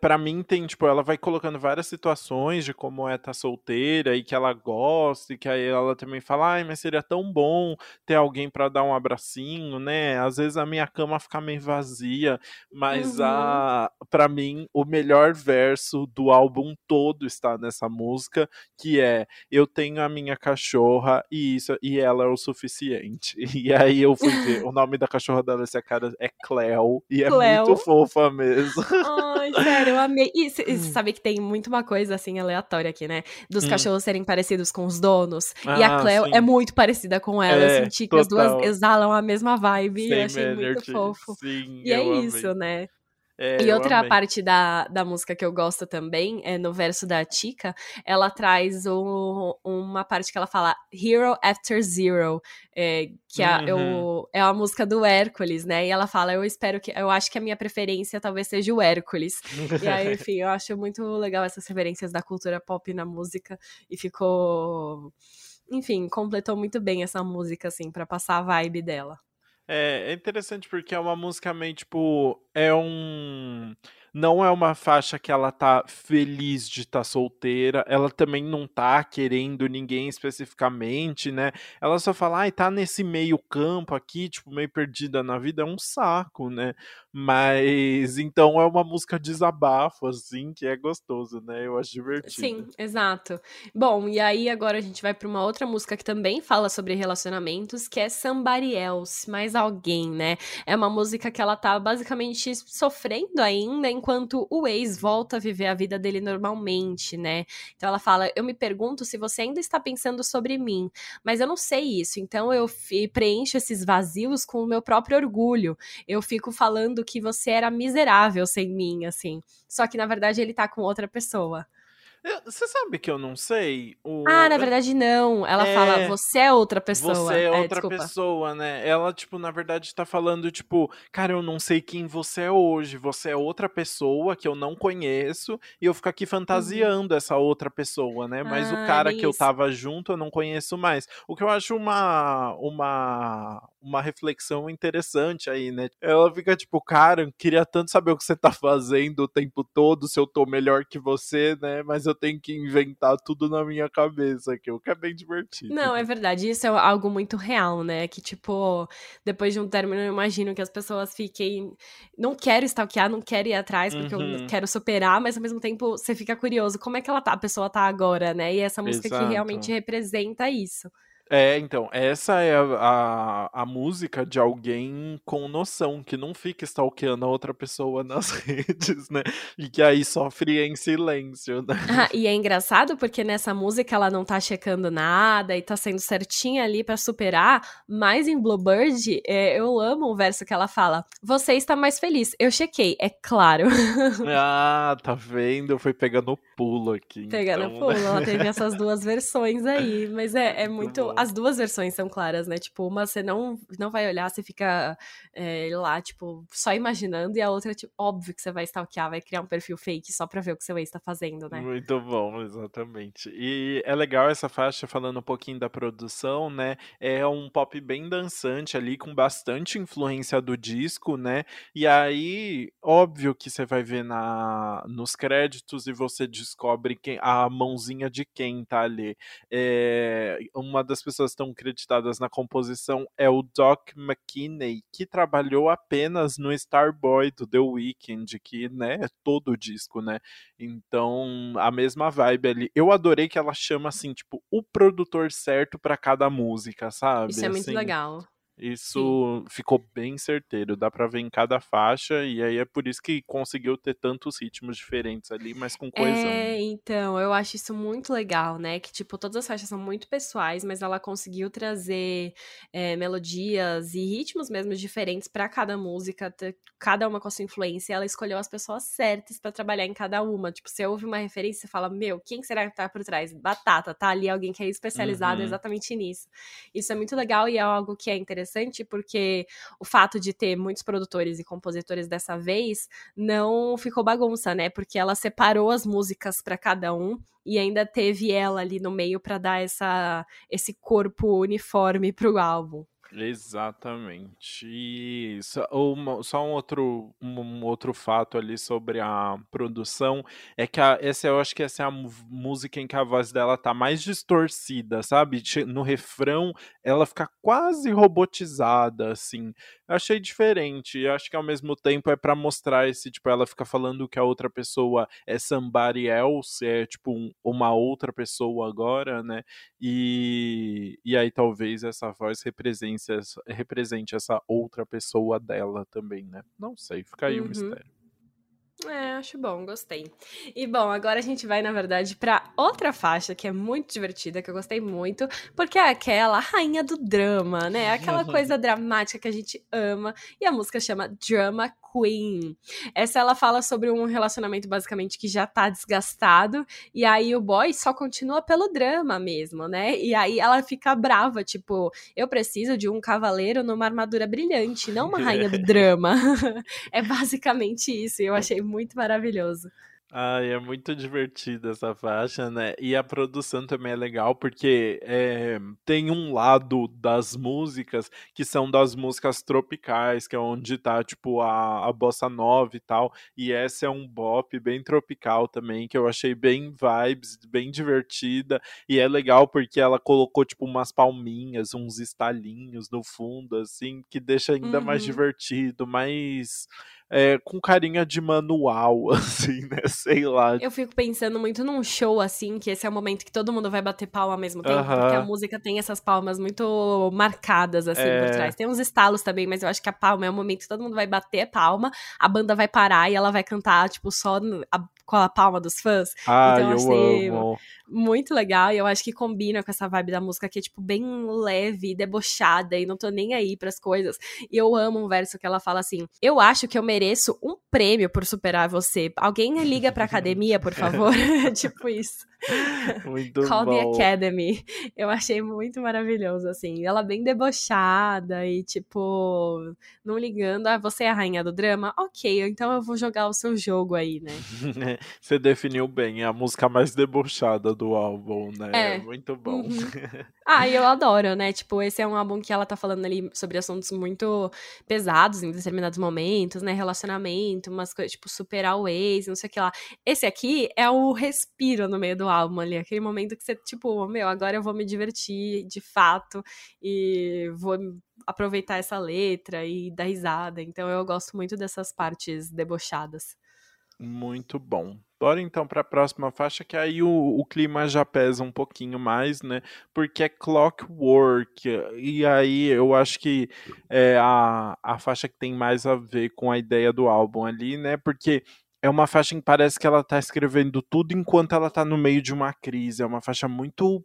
para mim, tem, tipo, ela vai colocando várias situações de como é estar tá solteira e que ela gosta, e que aí ela também fala, ai, mas seria tão bom ter alguém para dar um abracinho, né? Às vezes a minha cama fica meio vazia, mas uhum. a, para mim, o melhor verso do álbum todo está nessa música, que é Eu tenho a minha cachorra e isso e ela é o suficiente. E aí eu fui ver o nome da cachorra cachorra da Alessia Cara é Cleo. E Cleo. é muito fofa mesmo. Ai, sério, eu amei. E você hum. sabe que tem muito uma coisa assim aleatória aqui, né? Dos hum. cachorros serem parecidos com os donos. Ah, e a ah, Cleo sim. é muito parecida com ela. É, eu senti que total. as duas exalam a mesma vibe. Same eu achei energy. muito fofo. Sim, e é amei. isso, né? É, e outra amei. parte da, da música que eu gosto também é no verso da Tika, ela traz um, uma parte que ela fala Hero After Zero, é, que é, uhum. é, a música do Hércules, né? E ela fala, eu espero que. Eu acho que a minha preferência talvez seja o Hércules. e aí, enfim, eu acho muito legal essas referências da cultura pop na música. E ficou. Enfim, completou muito bem essa música, assim, para passar a vibe dela. É, é interessante porque é uma música meio, tipo, é um não é uma faixa que ela tá feliz de estar tá solteira, ela também não tá querendo ninguém especificamente, né? Ela só fala, ai, tá nesse meio campo aqui, tipo, meio perdida na vida, é um saco, né? Mas então é uma música desabafo, assim, que é gostoso, né? Eu acho divertido. Sim, exato. Bom, e aí agora a gente vai para uma outra música que também fala sobre relacionamentos, que é Somebody Else, mais alguém, né? É uma música que ela tá basicamente sofrendo ainda, enquanto o ex volta a viver a vida dele normalmente, né? Então ela fala: Eu me pergunto se você ainda está pensando sobre mim, mas eu não sei isso, então eu preencho esses vazios com o meu próprio orgulho. Eu fico falando que você era miserável sem mim, assim. Só que na verdade ele tá com outra pessoa. Você sabe que eu não sei? O... Ah, na verdade não. Ela é... fala, você é outra pessoa. Você é, é outra é, pessoa, né? Ela, tipo, na verdade tá falando, tipo, cara, eu não sei quem você é hoje. Você é outra pessoa que eu não conheço e eu fico aqui uhum. fantasiando uhum. essa outra pessoa, né? Mas ah, o cara que eu tava junto eu não conheço mais. O que eu acho uma, uma, uma reflexão interessante aí, né? Ela fica tipo, cara, eu queria tanto saber o que você tá fazendo o tempo todo, se eu tô melhor que você, né? Mas eu tenho que inventar tudo na minha cabeça, que o que é bem divertido. Não, é verdade, isso é algo muito real, né? Que tipo, depois de um término, eu imagino que as pessoas fiquem. Não quero stalkear, não quero ir atrás, porque uhum. eu quero superar, mas ao mesmo tempo você fica curioso, como é que ela tá, a pessoa tá agora, né? E essa música Exato. que realmente representa isso. É, então, essa é a, a, a, música de alguém com noção, que não fica stalkeando a outra pessoa nas redes, né? E que aí sofre em silêncio, né? Ah, e é engraçado porque nessa música ela não tá checando nada e tá sendo certinha ali para superar, mas em Bluebird, é, eu amo o verso que ela fala: Você está mais feliz. Eu chequei, é claro. ah, tá vendo? Foi pegando pulo aqui. Pegando então, pulo, ela teve essas duas versões aí, mas é, é muito as duas versões são claras, né? Tipo, uma você não, não vai olhar, você fica é, lá, tipo, só imaginando, e a outra, tipo, óbvio que você vai stalkear, vai criar um perfil fake só pra ver o que seu ex tá fazendo, né? Muito bom, exatamente. E é legal essa faixa, falando um pouquinho da produção, né? É um pop bem dançante ali, com bastante influência do disco, né? E aí, óbvio que você vai ver na, nos créditos e você descobre quem, a mãozinha de quem tá ali. É, uma das pessoas estão creditadas na composição é o Doc McKinney, que trabalhou apenas no Starboy do The Weeknd, que né, é todo o disco, né? Então, a mesma vibe ali. Eu adorei que ela chama assim, tipo, o produtor certo para cada música, sabe? Isso é muito assim, legal. Isso Sim. ficou bem certeiro, dá pra ver em cada faixa, e aí é por isso que conseguiu ter tantos ritmos diferentes ali, mas com coesão. É, então, eu acho isso muito legal, né? Que, tipo, todas as faixas são muito pessoais, mas ela conseguiu trazer é, melodias e ritmos mesmo diferentes para cada música, cada uma com a sua influência. Ela escolheu as pessoas certas para trabalhar em cada uma. Tipo, você ouve uma referência, você fala, meu, quem será que tá por trás? Batata, tá ali alguém que é especializado uhum. exatamente nisso. Isso é muito legal e é algo que é interessante interessante porque o fato de ter muitos produtores e compositores dessa vez não ficou bagunça, né? Porque ela separou as músicas para cada um e ainda teve ela ali no meio para dar essa, esse corpo uniforme pro álbum. Exatamente. E só, uma, só um outro, um outro fato ali sobre a produção é que a, essa eu acho que essa é a música em que a voz dela tá mais distorcida, sabe? No refrão ela fica quase robotizada, assim. Eu achei diferente. Eu acho que ao mesmo tempo é para mostrar esse, tipo, ela fica falando que a outra pessoa é somebody else, é tipo um, uma outra pessoa agora, né? E, e aí talvez essa voz represente represente, represente essa outra pessoa dela também, né? Não sei, fica aí uhum. o mistério. É, acho bom, gostei. E bom, agora a gente vai, na verdade, para outra faixa que é muito divertida, que eu gostei muito, porque é aquela rainha do drama, né? Aquela coisa dramática que a gente ama. E a música chama Drama Queen. Essa ela fala sobre um relacionamento basicamente que já tá desgastado, e aí o boy só continua pelo drama mesmo, né? E aí ela fica brava, tipo, eu preciso de um cavaleiro numa armadura brilhante, não uma rainha do drama. é basicamente isso, e eu achei muito maravilhoso. Ai, é muito divertida essa faixa, né? E a produção também é legal porque é, tem um lado das músicas que são das músicas tropicais, que é onde tá, tipo, a, a bossa nova e tal. E essa é um bop bem tropical também, que eu achei bem vibes, bem divertida. E é legal porque ela colocou, tipo, umas palminhas, uns estalinhos no fundo, assim, que deixa ainda uhum. mais divertido, mais é, com carinha de manual, assim, né? Sei lá. Eu fico pensando muito num show, assim, que esse é o momento que todo mundo vai bater palma ao mesmo tempo, uh -huh. porque a música tem essas palmas muito marcadas, assim, é... por trás. Tem uns estalos também, mas eu acho que a palma é o momento que todo mundo vai bater palma, a banda vai parar e ela vai cantar, tipo, só a, com a palma dos fãs. Ah, então, eu achei amo. Muito legal e eu acho que combina com essa vibe da música que é, tipo, bem leve, debochada e não tô nem aí pras coisas. E eu amo um verso que ela fala assim: Eu acho que eu mereço um prêmio por superar você. Alguém liga pra academia, por favor? tipo isso. Muito Call bom. the Academy. Eu achei muito maravilhoso, assim. Ela bem debochada e, tipo, não ligando. Ah, você é a rainha do drama? Ok, então eu vou jogar o seu jogo aí, né? Você definiu bem. É a música mais debochada do álbum, né? É. Muito bom. Uhum. Ah, e eu adoro, né? Tipo, esse é um álbum que ela tá falando ali sobre assuntos muito pesados em determinados momentos, né? Relacionamento, umas coisas, tipo, superar o ex, não sei o que lá. Esse aqui é o respiro no meio do álbum ali, aquele momento que você, tipo, meu, agora eu vou me divertir de fato e vou aproveitar essa letra e dar risada. Então eu gosto muito dessas partes debochadas. Muito bom. Bora então para a próxima faixa, que aí o, o, clima já pesa um pouquinho mais, né? Porque é Clockwork. E aí eu acho que é a, a faixa que tem mais a ver com a ideia do álbum ali, né? Porque é uma faixa que parece que ela tá escrevendo tudo enquanto ela tá no meio de uma crise. É uma faixa muito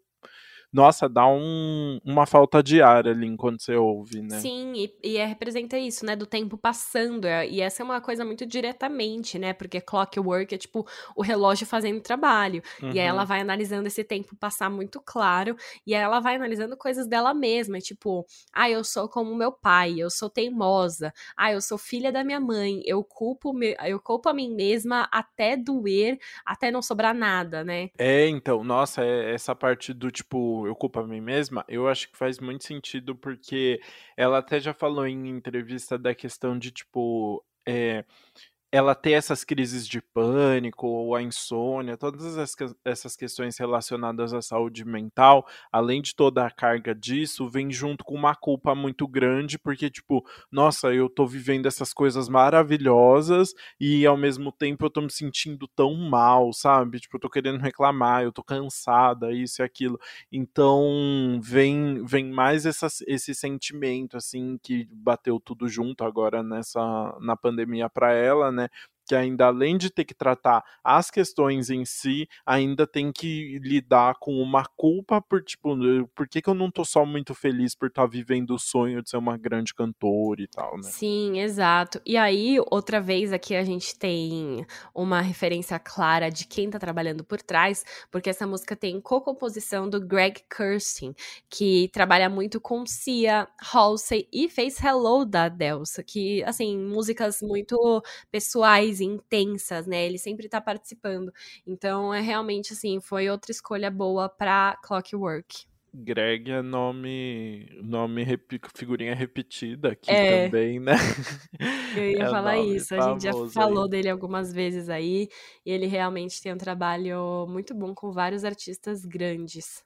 nossa, dá um, uma falta de ar ali enquanto você ouve, né? Sim, e, e é, representa isso, né? Do tempo passando. É, e essa é uma coisa muito diretamente, né? Porque clockwork é tipo o relógio fazendo trabalho. Uhum. E aí ela uhum. vai analisando esse tempo passar muito claro. E aí ela vai analisando coisas dela mesma. Tipo, ah, eu sou como meu pai, eu sou teimosa. Ah, eu sou filha da minha mãe. Eu culpo, me, eu culpo a mim mesma até doer, até não sobrar nada, né? É, então, nossa, é essa parte do tipo eu culpo a mim mesma, eu acho que faz muito sentido porque ela até já falou em entrevista da questão de, tipo, é, ela ter essas crises de pânico, ou a insônia, todas essas questões relacionadas à saúde mental, além de toda a carga disso, vem junto com uma culpa muito grande, porque, tipo, nossa, eu tô vivendo essas coisas maravilhosas e ao mesmo tempo eu tô me sentindo tão mal, sabe? Tipo, eu tô querendo reclamar, eu tô cansada, isso e aquilo. Então, vem, vem mais essa, esse sentimento, assim, que bateu tudo junto agora nessa, na pandemia para ela, né? it que ainda além de ter que tratar as questões em si, ainda tem que lidar com uma culpa por tipo, por que, que eu não tô só muito feliz por estar tá vivendo o sonho de ser uma grande cantora e tal, né? Sim, exato. E aí, outra vez aqui a gente tem uma referência clara de quem tá trabalhando por trás, porque essa música tem co-composição do Greg Kirsten, que trabalha muito com Cia, Halsey e fez Hello da Delsa, que assim, músicas muito pessoais intensas, né? Ele sempre tá participando. Então, é realmente assim, foi outra escolha boa para Clockwork. Greg é nome, nome figurinha repetida aqui é. também, né? Eu ia é falar isso, a gente já falou aí. dele algumas vezes aí, e ele realmente tem um trabalho muito bom com vários artistas grandes.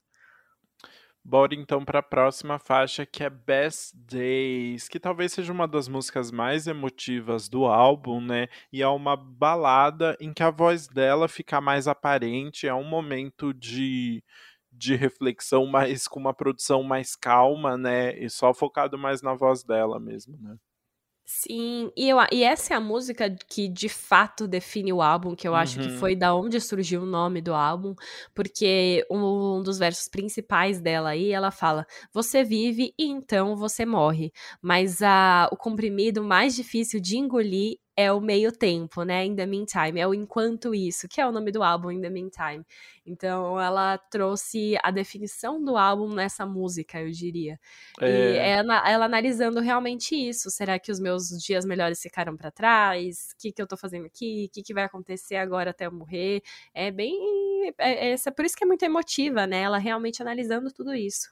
Bora então para a próxima faixa que é Best Days, que talvez seja uma das músicas mais emotivas do álbum, né? E é uma balada em que a voz dela fica mais aparente, é um momento de de reflexão, mas com uma produção mais calma, né? E só focado mais na voz dela mesmo, né? Sim, e, eu, e essa é a música que de fato define o álbum, que eu acho que uhum. foi da onde surgiu o nome do álbum, porque um, um dos versos principais dela aí, ela fala: Você vive e então você morre, mas a, o comprimido mais difícil de engolir é o meio tempo, né? In the meantime, é o enquanto isso, que é o nome do álbum, In the meantime. Então, ela trouxe a definição do álbum nessa música, eu diria. É... E ela, ela, analisando realmente isso. Será que os meus dias melhores ficaram para trás? O que, que eu tô fazendo aqui? O que, que vai acontecer agora até eu morrer? É bem. É, é, é por isso que é muito emotiva, né? Ela realmente analisando tudo isso.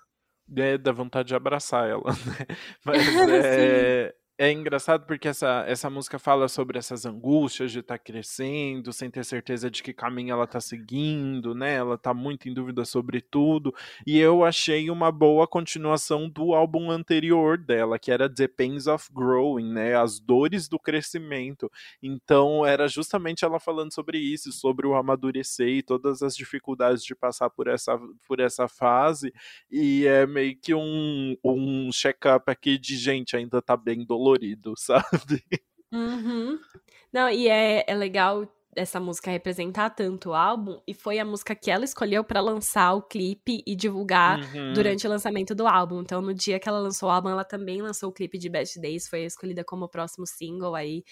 É, dá vontade de abraçar ela, né? Mas é, é engraçado porque essa, essa música fala sobre essas angústias de estar tá crescendo, sem ter certeza de que caminho ela está seguindo, né? Ela está muito em dúvida sobre tudo. E eu achei uma boa continuação do álbum anterior dela, que era The Pains of Growing, né? As dores do crescimento. Então era justamente ela falando sobre isso, sobre o amadurecer e todas as dificuldades de passar por essa, por essa fase. E é meio que um, um check-up aqui de gente, ainda tá bem doloroso colorido, sabe? Uhum. Não, e é, é legal essa música representar tanto o álbum, e foi a música que ela escolheu para lançar o clipe e divulgar uhum. durante o lançamento do álbum. Então, no dia que ela lançou o álbum, ela também lançou o clipe de Best Days, foi escolhida como próximo single aí.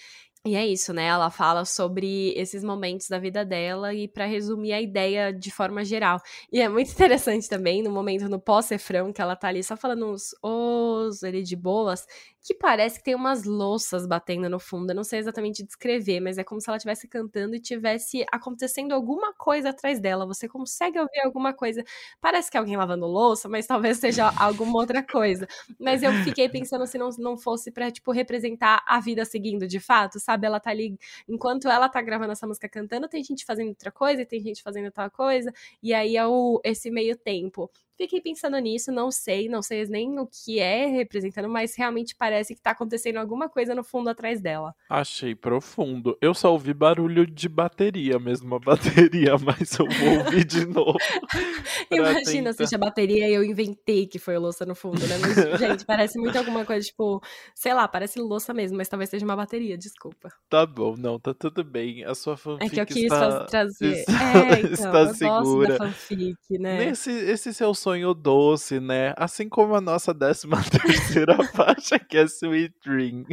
E é isso, né? Ela fala sobre esses momentos da vida dela e para resumir a ideia de forma geral. E é muito interessante também no momento no pós-refrão que ela tá ali só falando uns os ele de boas, que parece que tem umas louças batendo no fundo. Eu não sei exatamente descrever, mas é como se ela estivesse cantando e tivesse acontecendo alguma coisa atrás dela. Você consegue ouvir alguma coisa. Parece que é alguém lavando louça, mas talvez seja alguma outra coisa. Mas eu fiquei pensando se não, não fosse pra, tipo, representar a vida seguindo de fato, sabe? Ela tá ali, enquanto ela tá gravando essa música cantando, tem gente fazendo outra coisa, e tem gente fazendo tal coisa, e aí é o, esse meio tempo. Fiquei pensando nisso, não sei, não sei nem o que é representando, mas realmente parece que tá acontecendo alguma coisa no fundo atrás dela. Achei profundo. Eu só ouvi barulho de bateria mesmo, a bateria, mas eu vou ouvir de novo. Imagina tentar... se a bateria e eu inventei que foi louça no fundo, né? Mas, gente, parece muito alguma coisa, tipo, sei lá, parece louça mesmo, mas talvez seja uma bateria, desculpa. Tá bom, não, tá tudo bem. A sua fanfic É que eu quis está... trazer. Está... É, então, está eu segura. gosto da fanfic, né? Nesse, esse seu sonho doce, né? Assim como a nossa décima terceira faixa, que é Sweet Dream.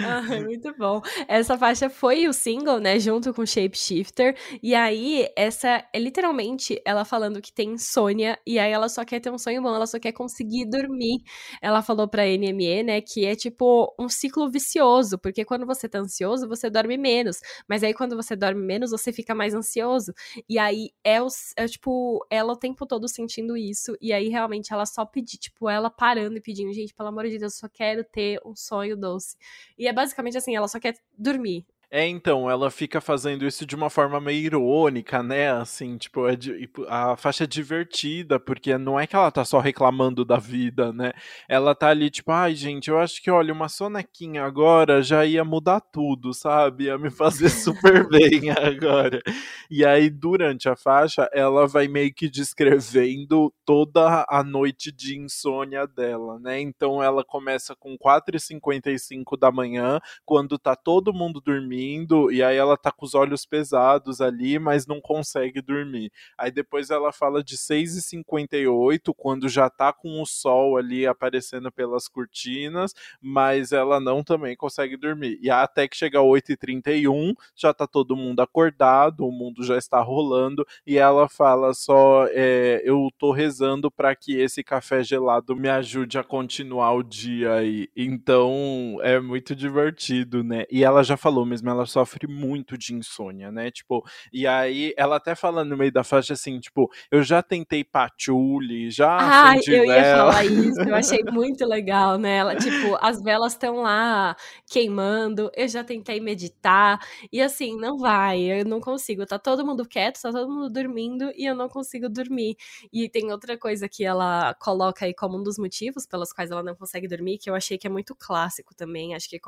Ah, muito bom. Essa faixa foi o single, né, junto com Shapeshifter. E aí, essa é literalmente ela falando que tem insônia e aí ela só quer ter um sonho bom, ela só quer conseguir dormir. Ela falou pra NME, né, que é tipo um ciclo vicioso, porque quando você tá ansioso, você dorme menos. Mas aí quando você dorme menos, você fica mais ansioso. E aí é, o, é tipo, ela o tempo todo sentindo isso. E aí realmente ela só pedir, tipo, ela parando e pedindo, gente, pelo amor de Deus, eu só quero ter um sonho doce. E é basicamente assim, ela só quer dormir. É, então, ela fica fazendo isso de uma forma meio irônica, né? Assim, tipo, é de, a faixa é divertida, porque não é que ela tá só reclamando da vida, né? Ela tá ali, tipo, ai, gente, eu acho que, olha, uma sonequinha agora já ia mudar tudo, sabe? Ia me fazer super bem agora. E aí, durante a faixa, ela vai meio que descrevendo toda a noite de insônia dela, né? Então, ela começa com 4h55 da manhã, quando tá todo mundo dormindo dormindo e aí ela tá com os olhos pesados ali, mas não consegue dormir. Aí depois ela fala de 6h58, quando já tá com o sol ali aparecendo pelas cortinas, mas ela não também consegue dormir. E até que chega 8h31, já tá todo mundo acordado, o mundo já está rolando, e ela fala só: é, Eu tô rezando para que esse café gelado me ajude a continuar o dia aí. Então é muito divertido, né? E ela já falou mesmo mesmo, ela sofre muito de insônia, né? Tipo, e aí ela até fala no meio da faixa assim, tipo, eu já tentei patchouli, já Ah, eu ia vela. falar isso, eu achei muito legal, né? Ela, tipo, as velas estão lá queimando, eu já tentei meditar, e assim, não vai, eu não consigo, tá todo mundo quieto, tá todo mundo dormindo, e eu não consigo dormir. E tem outra coisa que ela coloca aí como um dos motivos pelos quais ela não consegue dormir, que eu achei que é muito clássico também, acho que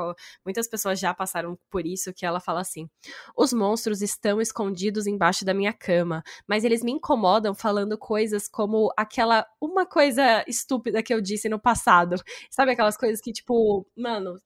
muitas pessoas já passaram por isso, isso que ela fala assim: Os monstros estão escondidos embaixo da minha cama, mas eles me incomodam falando coisas como aquela uma coisa estúpida que eu disse no passado. Sabe aquelas coisas que, tipo, mano,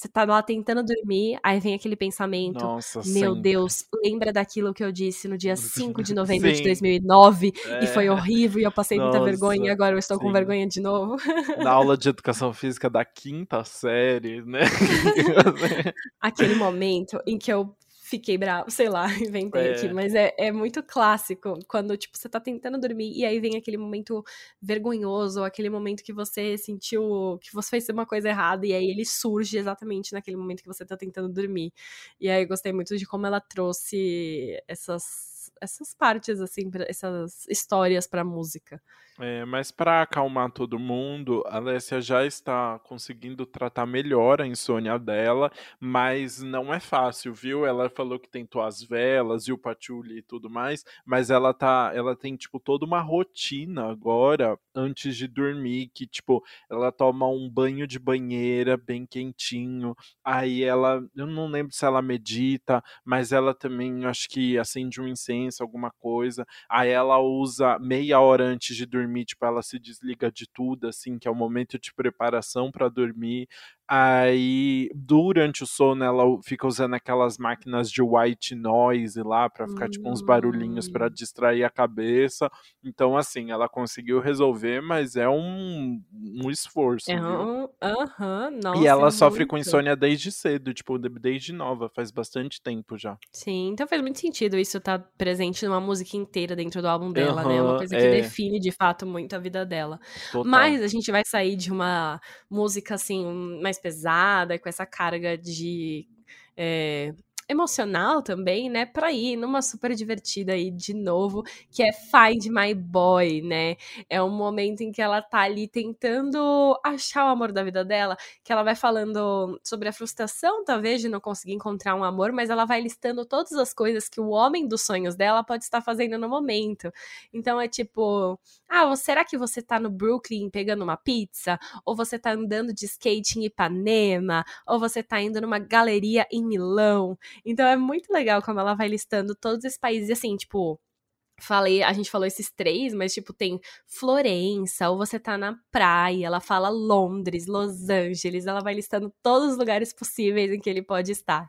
você tá lá tentando dormir, aí vem aquele pensamento: Nossa, Meu sim. Deus, lembra daquilo que eu disse no dia 5 de novembro sim. de 2009 é. e foi é. horrível e eu passei Nossa, muita vergonha e agora eu estou sim. com vergonha de novo. Na aula de educação física da quinta série, né? aquele momento em que eu fiquei bravo, sei lá, inventei é. aqui, mas é, é muito clássico quando, tipo, você tá tentando dormir e aí vem aquele momento vergonhoso, aquele momento que você sentiu que você fez uma coisa errada e aí ele surge exatamente naquele momento que você tá tentando dormir. E aí eu gostei muito de como ela trouxe essas essas partes assim, essas histórias para música. É, mas para acalmar todo mundo, a Alessia já está conseguindo tratar melhor a insônia dela, mas não é fácil, viu? Ela falou que tentou as velas e o patchouli e tudo mais, mas ela tá, ela tem tipo toda uma rotina agora antes de dormir, que tipo, ela toma um banho de banheira bem quentinho, aí ela, eu não lembro se ela medita, mas ela também acho que acende um incenso, alguma coisa, aí ela usa meia hora antes de dormir dormir, tipo, ela se desliga de tudo, assim, que é o momento de preparação para dormir. Aí, durante o sono, ela fica usando aquelas máquinas de white noise lá para ficar tipo uns barulhinhos para hum. distrair a cabeça. Então, assim, ela conseguiu resolver, mas é um, um esforço. Aham, uhum, E ela é sofre muito. com insônia desde cedo, tipo, desde nova, faz bastante tempo já. Sim, então faz muito sentido isso estar tá presente numa música inteira dentro do álbum dela, uhum, né? Uma coisa que é. define de fato muito a vida dela. Total. Mas a gente vai sair de uma música assim mais pesada, com essa carga de é, emocional também, né, para ir numa super divertida aí de novo, que é Find My Boy, né? É um momento em que ela tá ali tentando achar o amor da vida dela, que ela vai falando sobre a frustração, talvez, de não conseguir encontrar um amor, mas ela vai listando todas as coisas que o homem dos sonhos dela pode estar fazendo no momento. Então é tipo, ah, será que você tá no Brooklyn pegando uma pizza? Ou você tá andando de skate em Ipanema? Ou você tá indo numa galeria em Milão? Então é muito legal como ela vai listando todos esses países, assim, tipo, falei, a gente falou esses três, mas tipo, tem Florença, ou você tá na praia, ela fala Londres, Los Angeles, ela vai listando todos os lugares possíveis em que ele pode estar.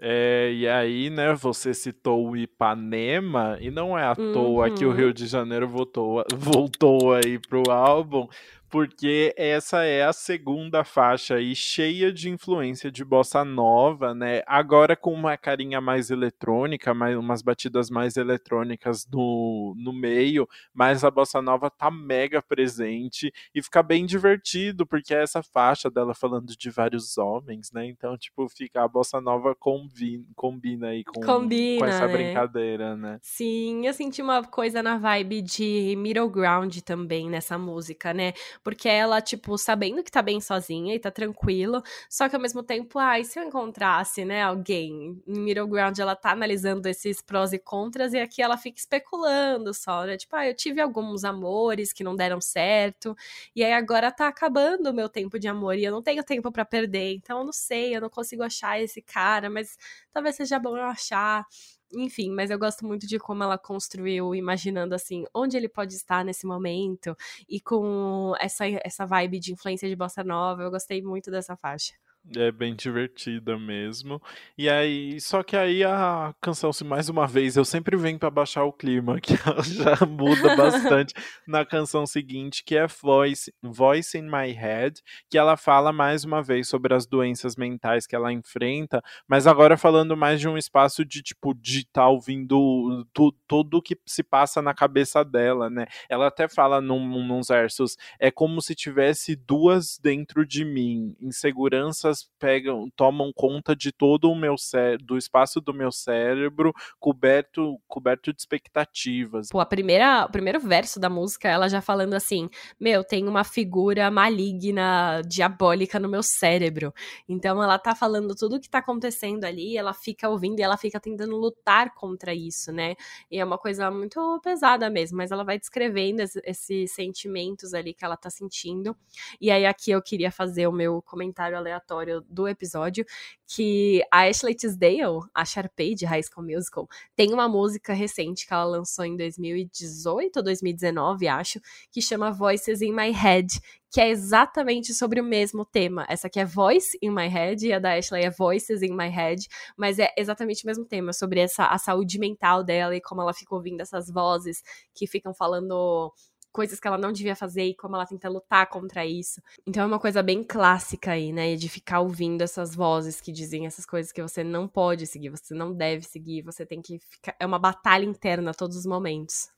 É, e aí, né, você citou o Ipanema, e não é à uhum. toa que o uhum. Rio de Janeiro voltou, voltou aí pro álbum, porque essa é a segunda faixa aí cheia de influência de bossa nova, né? Agora com uma carinha mais eletrônica, mais, umas batidas mais eletrônicas no, no meio, mas a bossa nova tá mega presente e fica bem divertido, porque é essa faixa dela falando de vários homens, né? Então, tipo, fica a bossa nova combina, combina aí com, combina, com essa né? brincadeira, né? Sim, eu senti uma coisa na vibe de middle ground também nessa música, né? Porque ela, tipo, sabendo que tá bem sozinha e tá tranquilo, só que ao mesmo tempo, ai, ah, se eu encontrasse, né, alguém em Middle Ground, ela tá analisando esses prós e contras e aqui ela fica especulando só, né? Tipo, ah, eu tive alguns amores que não deram certo, e aí agora tá acabando o meu tempo de amor e eu não tenho tempo para perder, então eu não sei, eu não consigo achar esse cara, mas talvez seja bom eu achar. Enfim, mas eu gosto muito de como ela construiu, imaginando assim, onde ele pode estar nesse momento, e com essa, essa vibe de influência de bossa nova, eu gostei muito dessa faixa. É bem divertida mesmo. E aí, só que aí a canção, se mais uma vez, eu sempre venho para baixar o clima, que ela já muda bastante na canção seguinte, que é Voice, Voice in My Head, que ela fala mais uma vez sobre as doenças mentais que ela enfrenta, mas agora falando mais de um espaço de tipo tá ouvindo tu, tudo que se passa na cabeça dela, né? Ela até fala num, num versos, é como se tivesse duas dentro de mim, inseguranças pegam, tomam conta de todo o meu do espaço do meu cérebro, coberto, coberto de expectativas. Pô, a primeira, o primeiro verso da música, ela já falando assim: "Meu, tem uma figura maligna, diabólica no meu cérebro". Então ela tá falando tudo o que tá acontecendo ali, ela fica ouvindo e ela fica tentando lutar contra isso, né? E é uma coisa muito pesada mesmo, mas ela vai descrevendo esses sentimentos ali que ela tá sentindo. E aí aqui eu queria fazer o meu comentário aleatório do episódio, que a Ashley Tisdale, a Sharpay de High School Musical, tem uma música recente que ela lançou em 2018 ou 2019, acho, que chama Voices in My Head, que é exatamente sobre o mesmo tema. Essa aqui é Voice in My Head e a da Ashley é Voices in My Head, mas é exatamente o mesmo tema, sobre essa a saúde mental dela e como ela fica ouvindo essas vozes que ficam falando coisas que ela não devia fazer e como ela tenta lutar contra isso. Então é uma coisa bem clássica aí, né? De ficar ouvindo essas vozes que dizem essas coisas que você não pode seguir, você não deve seguir, você tem que ficar. É uma batalha interna a todos os momentos.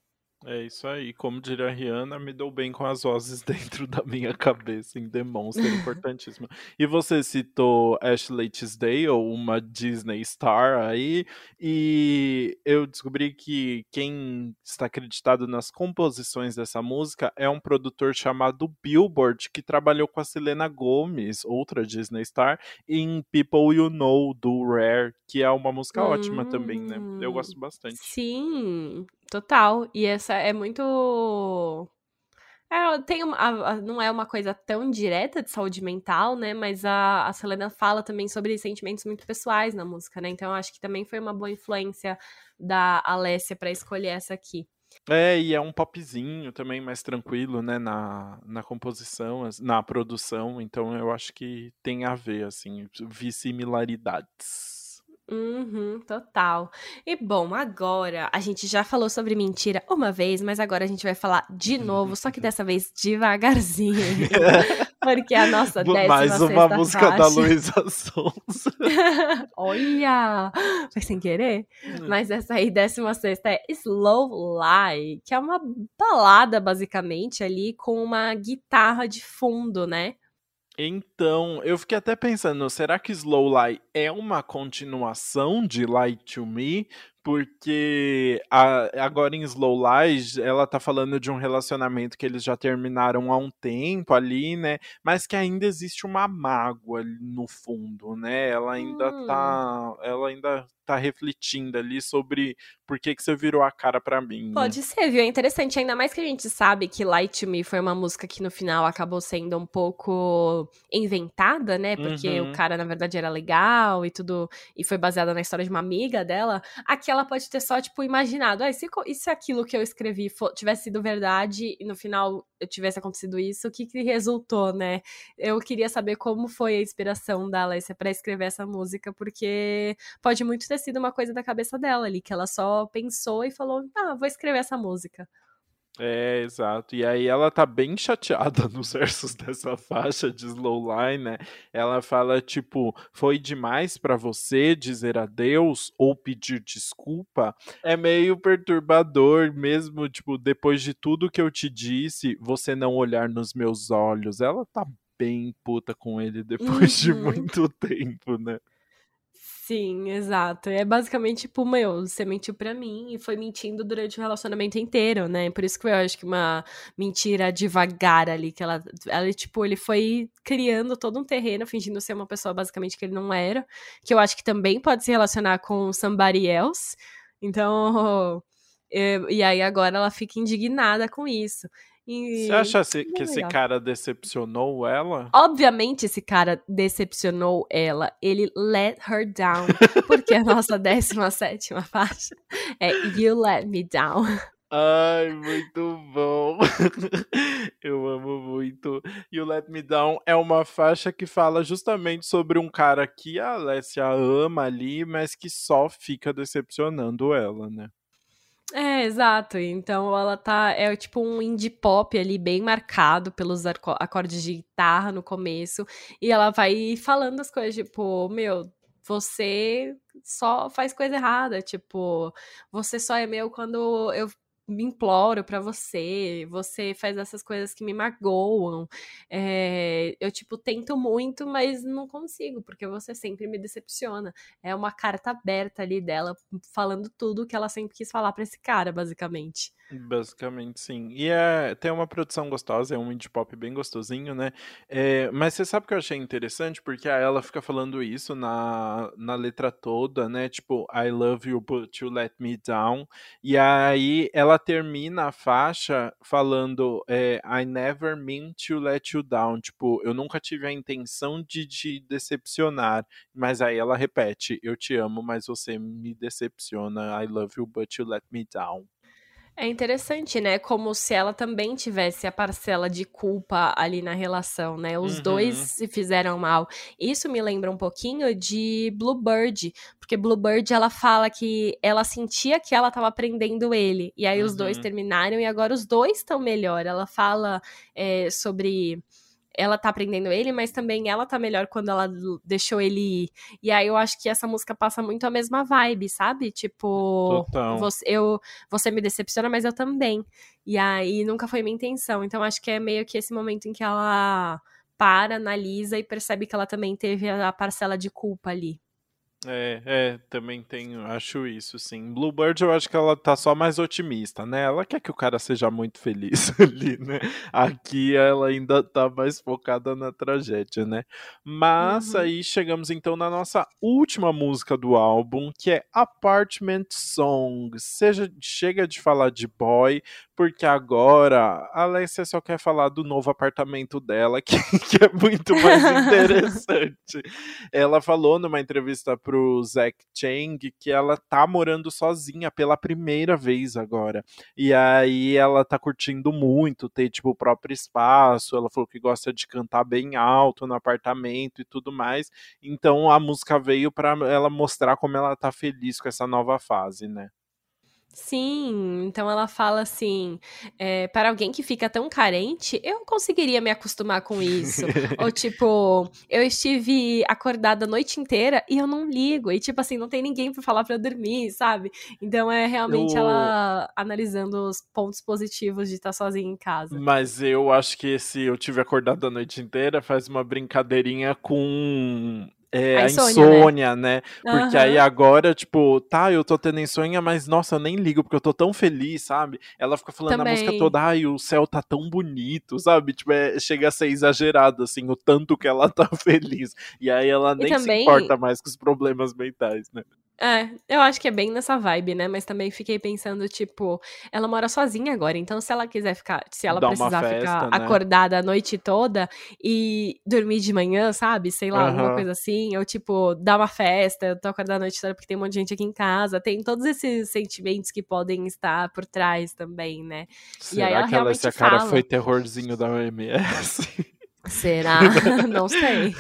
É isso aí, como diria a Rihanna, me dou bem com as vozes dentro da minha cabeça em The Monster, importantíssimo. E você citou Ashley Tisdale, uma Disney star aí, e eu descobri que quem está acreditado nas composições dessa música é um produtor chamado Billboard, que trabalhou com a Selena Gomez, outra Disney star, em People You Know, do Rare, que é uma música hum, ótima também, né? Eu gosto bastante. Sim, Total. E essa é muito. É, tem uma, a, não é uma coisa tão direta de saúde mental, né? Mas a, a Selena fala também sobre sentimentos muito pessoais na música, né? Então eu acho que também foi uma boa influência da Alessia para escolher essa aqui. É, e é um popzinho também mais tranquilo, né, na, na composição, na produção, então eu acho que tem a ver, assim, vi similaridades. Uhum, total. E bom, agora a gente já falou sobre mentira uma vez, mas agora a gente vai falar de novo, só que dessa vez devagarzinho. porque a nossa décima Mais uma música faixa... da Luísa Sonza. Olha! Foi sem querer? Hum. Mas essa aí, décima sexta, é Slow Lie, que é uma balada, basicamente, ali com uma guitarra de fundo, né? Então, eu fiquei até pensando, será que Slow Lie é uma continuação de Lie to Me? Porque a, agora em Slow Lies, ela tá falando de um relacionamento que eles já terminaram há um tempo ali, né? Mas que ainda existe uma mágoa no fundo, né? Ela ainda hum. tá. Ela ainda tá refletindo ali sobre por que, que você virou a cara para mim. Né? Pode ser, viu? É interessante, ainda mais que a gente sabe que Light to Me foi uma música que no final acabou sendo um pouco inventada, né? Porque uhum. o cara, na verdade, era legal e tudo. E foi baseada na história de uma amiga dela. Aqui ela pode ter só, tipo, imaginado, ah, se, e se aquilo que eu escrevi for, tivesse sido verdade e no final tivesse acontecido isso, o que, que resultou, né? Eu queria saber como foi a inspiração da Alessia para escrever essa música, porque pode muito ter sido uma coisa da cabeça dela ali, que ela só pensou e falou: ah, vou escrever essa música. É, exato. E aí ela tá bem chateada nos versos dessa faixa de Slowline, né? Ela fala tipo, foi demais para você dizer adeus ou pedir desculpa? É meio perturbador mesmo, tipo, depois de tudo que eu te disse, você não olhar nos meus olhos. Ela tá bem puta com ele depois uhum. de muito tempo, né? Sim, exato. É basicamente, tipo, meu, você mentiu pra mim e foi mentindo durante o relacionamento inteiro, né? Por isso que eu acho que uma mentira devagar ali, que ela, ela, tipo, ele foi criando todo um terreno, fingindo ser uma pessoa basicamente que ele não era, que eu acho que também pode se relacionar com somebody else. Então, e aí agora ela fica indignada com isso. Você acha que esse cara decepcionou ela? Obviamente esse cara decepcionou ela. Ele let her down. Porque a nossa 17 faixa é You Let Me Down. Ai, muito bom. Eu amo muito. You Let Me Down é uma faixa que fala justamente sobre um cara que a Alessia ama ali, mas que só fica decepcionando ela, né? É, exato. Então ela tá. É tipo um indie pop ali, bem marcado pelos acordes de guitarra no começo. E ela vai falando as coisas, tipo, meu, você só faz coisa errada. Tipo, você só é meu quando eu me imploro para você, você faz essas coisas que me magoam. É, eu, tipo, tento muito, mas não consigo, porque você sempre me decepciona. É uma carta aberta ali dela, falando tudo que ela sempre quis falar para esse cara, basicamente. Basicamente, sim. E é, tem uma produção gostosa, é um indie pop bem gostosinho, né? É, mas você sabe que eu achei interessante? Porque ela fica falando isso na, na letra toda, né? Tipo, I love you, but you let me down. E aí ela termina a faixa falando é, I never mean to let you down. Tipo, eu nunca tive a intenção de te decepcionar. Mas aí ela repete, eu te amo, mas você me decepciona. I love you, but you let me down. É interessante, né? Como se ela também tivesse a parcela de culpa ali na relação, né? Os uhum. dois se fizeram mal. Isso me lembra um pouquinho de Bluebird, porque Bluebird ela fala que ela sentia que ela estava prendendo ele, e aí uhum. os dois uhum. terminaram e agora os dois estão melhor. Ela fala é, sobre ela tá aprendendo ele, mas também ela tá melhor quando ela deixou ele ir. E aí eu acho que essa música passa muito a mesma vibe, sabe? Tipo, você, eu, você me decepciona, mas eu também. E aí nunca foi minha intenção. Então acho que é meio que esse momento em que ela para, analisa e percebe que ela também teve a parcela de culpa ali. É, é, também tenho, acho isso, sim. Bluebird, eu acho que ela tá só mais otimista, né? Ela quer que o cara seja muito feliz ali, né? Aqui ela ainda tá mais focada na tragédia, né? Mas uhum. aí chegamos então na nossa última música do álbum, que é Apartment Song. Seja, chega de falar de boy, porque agora a Alessia só quer falar do novo apartamento dela, que, que é muito mais interessante. ela falou numa entrevista pro Zack Chang que ela tá morando sozinha pela primeira vez agora. E aí ela tá curtindo muito ter, tipo, o próprio espaço. Ela falou que gosta de cantar bem alto no apartamento e tudo mais. Então a música veio para ela mostrar como ela tá feliz com essa nova fase, né? Sim, então ela fala assim: é, para alguém que fica tão carente, eu conseguiria me acostumar com isso. Ou tipo, eu estive acordada a noite inteira e eu não ligo. E tipo assim, não tem ninguém para falar para eu dormir, sabe? Então é realmente eu... ela analisando os pontos positivos de estar sozinha em casa. Mas eu acho que esse eu tive acordado a noite inteira faz uma brincadeirinha com é, a, insônia, insônia né? né? Porque uhum. aí agora, tipo, tá, eu tô tendo insônia, mas nossa, eu nem ligo, porque eu tô tão feliz, sabe? Ela fica falando Também. na música toda, ai, o céu tá tão bonito, sabe? Tipo, é, chega a ser exagerado, assim, o tanto que ela tá feliz. E aí ela nem também... se importa mais com os problemas mentais, né? É, eu acho que é bem nessa vibe, né? Mas também fiquei pensando, tipo, ela mora sozinha agora, então se ela quiser ficar, se ela Dá precisar festa, ficar né? acordada a noite toda e dormir de manhã, sabe? Sei lá, uhum. alguma coisa assim, ou tipo, dar uma festa, eu tô acordada a noite toda porque tem um monte de gente aqui em casa, tem todos esses sentimentos que podem estar por trás também, né? Será e aí ela que realmente essa cara foi terrorzinho da OMS? Será? Não sei.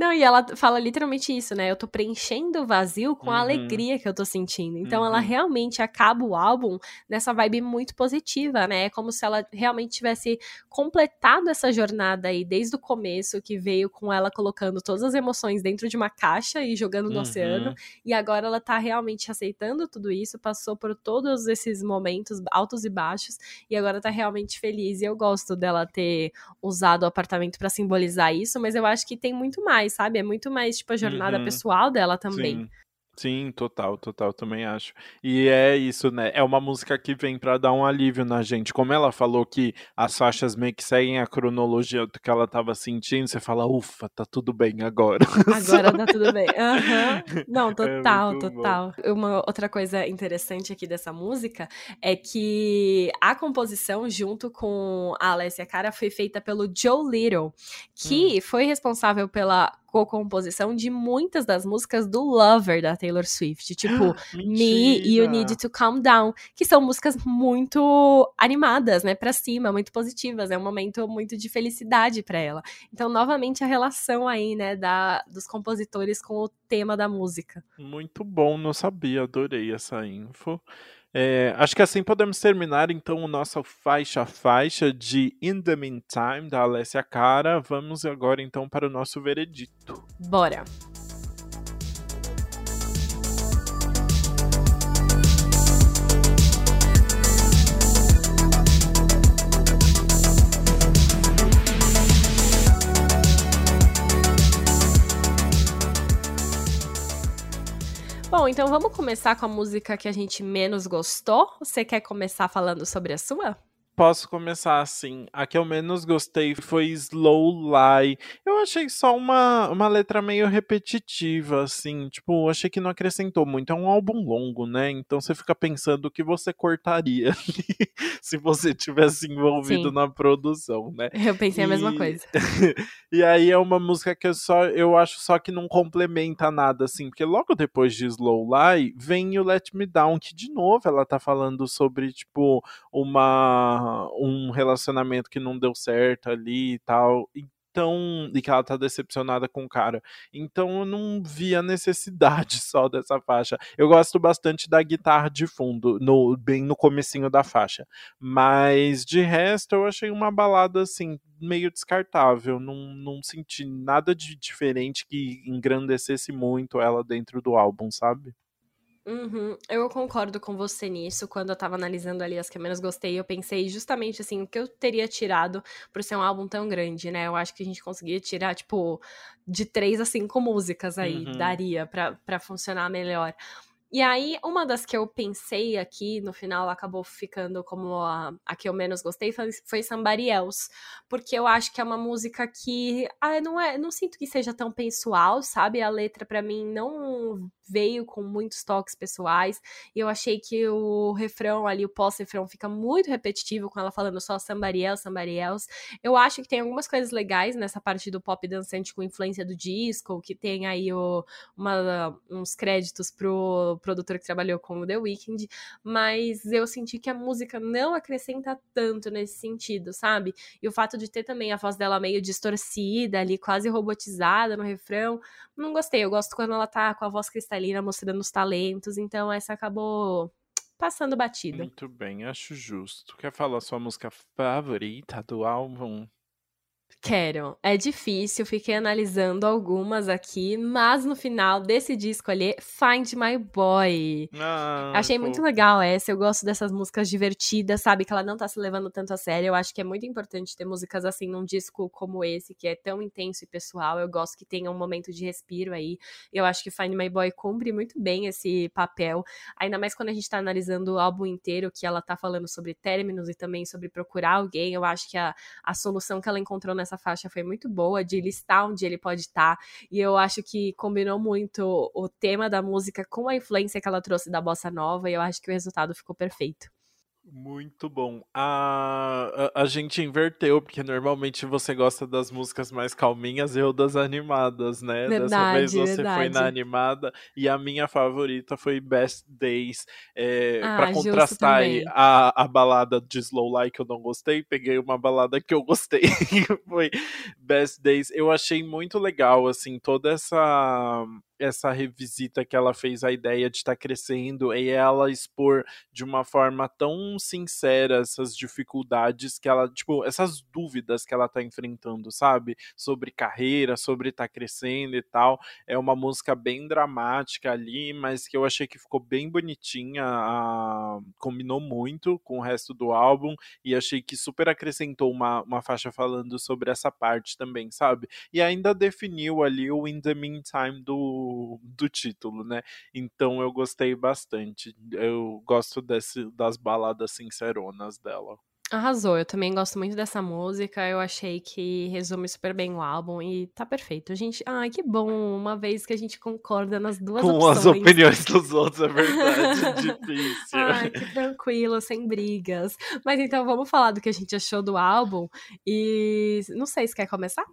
Não, e ela fala literalmente isso, né? Eu tô preenchendo o vazio com a uhum. alegria que eu tô sentindo. Então uhum. ela realmente acaba o álbum nessa vibe muito positiva, né? É como se ela realmente tivesse completado essa jornada aí desde o começo, que veio com ela colocando todas as emoções dentro de uma caixa e jogando no uhum. oceano. E agora ela tá realmente aceitando tudo isso, passou por todos esses momentos altos e baixos, e agora tá realmente feliz. E eu gosto dela ter usado o apartamento para simbolizar isso, mas eu acho que tem muito mais, sabe? É muito mais, tipo, a jornada Uhum. pessoal dela também. Sim. Sim, total, total, também acho. E é isso, né? É uma música que vem pra dar um alívio na gente. Como ela falou que as faixas meio que seguem a cronologia do que ela tava sentindo, você fala, ufa, tá tudo bem agora. Agora tá tudo bem. Aham. Não, total, É muito bom. total. Uma outra coisa interessante aqui dessa música é que a composição, junto com a Alessia Cara, foi feita pelo Joe Little, que Hum. foi responsável pela co-composição de muitas das músicas do Lover da Taylor Swift, tipo Me e You Need to Calm Down, que são músicas muito animadas, né, Pra cima, muito positivas, é um momento muito de felicidade pra ela. Então, novamente a relação aí, né, da dos compositores com o tema da música. Muito bom, não sabia, adorei essa info. É, acho que assim podemos terminar então o nosso faixa faixa de In the Meantime da Alessia Cara. Vamos agora então para o nosso veredito. Bora. Então vamos começar com a música que a gente menos gostou? Você quer começar falando sobre a sua? Posso começar assim. A que eu menos gostei foi Slow Lie. Eu achei só uma, uma letra meio repetitiva, assim. Tipo, achei que não acrescentou muito. É um álbum longo, né? Então você fica pensando o que você cortaria ali se você tivesse envolvido Sim. na produção, né? Eu pensei a mesma E- coisa. e aí é uma música que eu só eu acho só que não complementa nada assim, porque logo depois de Slow Lie vem o Let Me Down, que de novo ela tá falando sobre tipo uma um relacionamento que não deu certo ali e tal. Então, e que ela tá decepcionada com o cara. Então eu não vi a necessidade só dessa faixa. Eu gosto bastante da guitarra de fundo, no, bem no comecinho da faixa. Mas de resto eu achei uma balada assim, meio descartável. Não, não senti nada de diferente que engrandecesse muito ela dentro do álbum, sabe? Uhum, eu concordo com você nisso. Quando eu tava analisando ali as que eu menos gostei, eu pensei justamente assim, o que eu teria tirado por ser um álbum tão grande, né? Eu acho que a gente conseguia tirar, tipo, de três a cinco músicas aí, Uhum. daria pra, pra funcionar melhor. E aí, uma das que eu pensei aqui, no final acabou ficando como a, a que eu menos gostei, foi, foi Somebody Else. Porque eu acho que é uma música que ah, não, é, não sinto que seja tão pessoal, sabe? A letra, pra mim, não veio com muitos toques pessoais. E eu achei que o refrão ali, o pós-refrão, fica muito repetitivo com ela falando só Somebody Else. Eu acho que tem algumas coisas legais nessa parte do pop dançante com influência do disco, que tem aí o, uma- uns créditos pro produtor que trabalhou com o The Weeknd, mas eu senti que a música não acrescenta tanto nesse sentido, sabe? E o fato de ter também a voz dela meio distorcida ali, quase robotizada no refrão, não gostei. Eu gosto quando ela tá com a voz cristalina mostrando os talentos, então essa acabou passando batida. Muito bem, acho justo. Quer falar sua música favorita do álbum? Quero. É difícil, fiquei analisando algumas aqui, mas no final decidi escolher Find My Boy. Ah, Achei pô, muito legal essa. Eu gosto dessas músicas divertidas, sabe? Que ela não tá se levando tanto a sério. Eu acho que é muito importante ter músicas assim num disco como esse, que é tão intenso e pessoal. Eu gosto que tenha um momento de respiro aí. Eu acho que Find My Boy cumpre muito bem esse papel. Ainda mais quando a gente tá analisando o álbum inteiro, que ela tá falando sobre términos e também sobre procurar alguém. Eu acho que a, a solução que ela encontrou nessa faixa foi muito boa, de listar onde ele pode estar. E eu acho que combinou muito o tema da música com a influência que ela trouxe da bossa nova, e eu acho que o resultado ficou perfeito. Muito bom. A, a, a gente inverteu, porque normalmente você gosta das músicas mais calminhas e eu das animadas, né? Dessa vez Verdade, você foi na verdade. animada e a minha favorita foi Best Days. É, Ah, pra justo contrastar aí a, a balada de Slow Like que eu não gostei, peguei uma balada que eu gostei, que foi Best Days. Eu achei muito legal, assim, toda essa essa revisita que ela fez a ideia de estar tá crescendo e ela expor de uma forma tão sincera essas dificuldades que ela, tipo, essas dúvidas que ela tá enfrentando, sabe? Sobre carreira, sobre estar tá crescendo e tal. É uma música bem dramática ali, mas que eu achei que ficou bem bonitinha, a... combinou muito com o resto do álbum e achei que super acrescentou uma, uma faixa falando sobre essa parte também, sabe? E ainda definiu ali o In the Meantime do, do título, né? Então eu gostei bastante. Eu gosto desse, das baladas sinceronas dela. Arrasou, eu também gosto muito dessa música. Eu achei que resume super bem o álbum e tá perfeito. A gente, ai, que bom, uma vez que a gente concorda nas duas Com opções. as opiniões dos outros, é verdade, difícil. Ai, que tranquilo, sem brigas. Mas então vamos falar do que a gente achou do álbum e não sei se quer começar?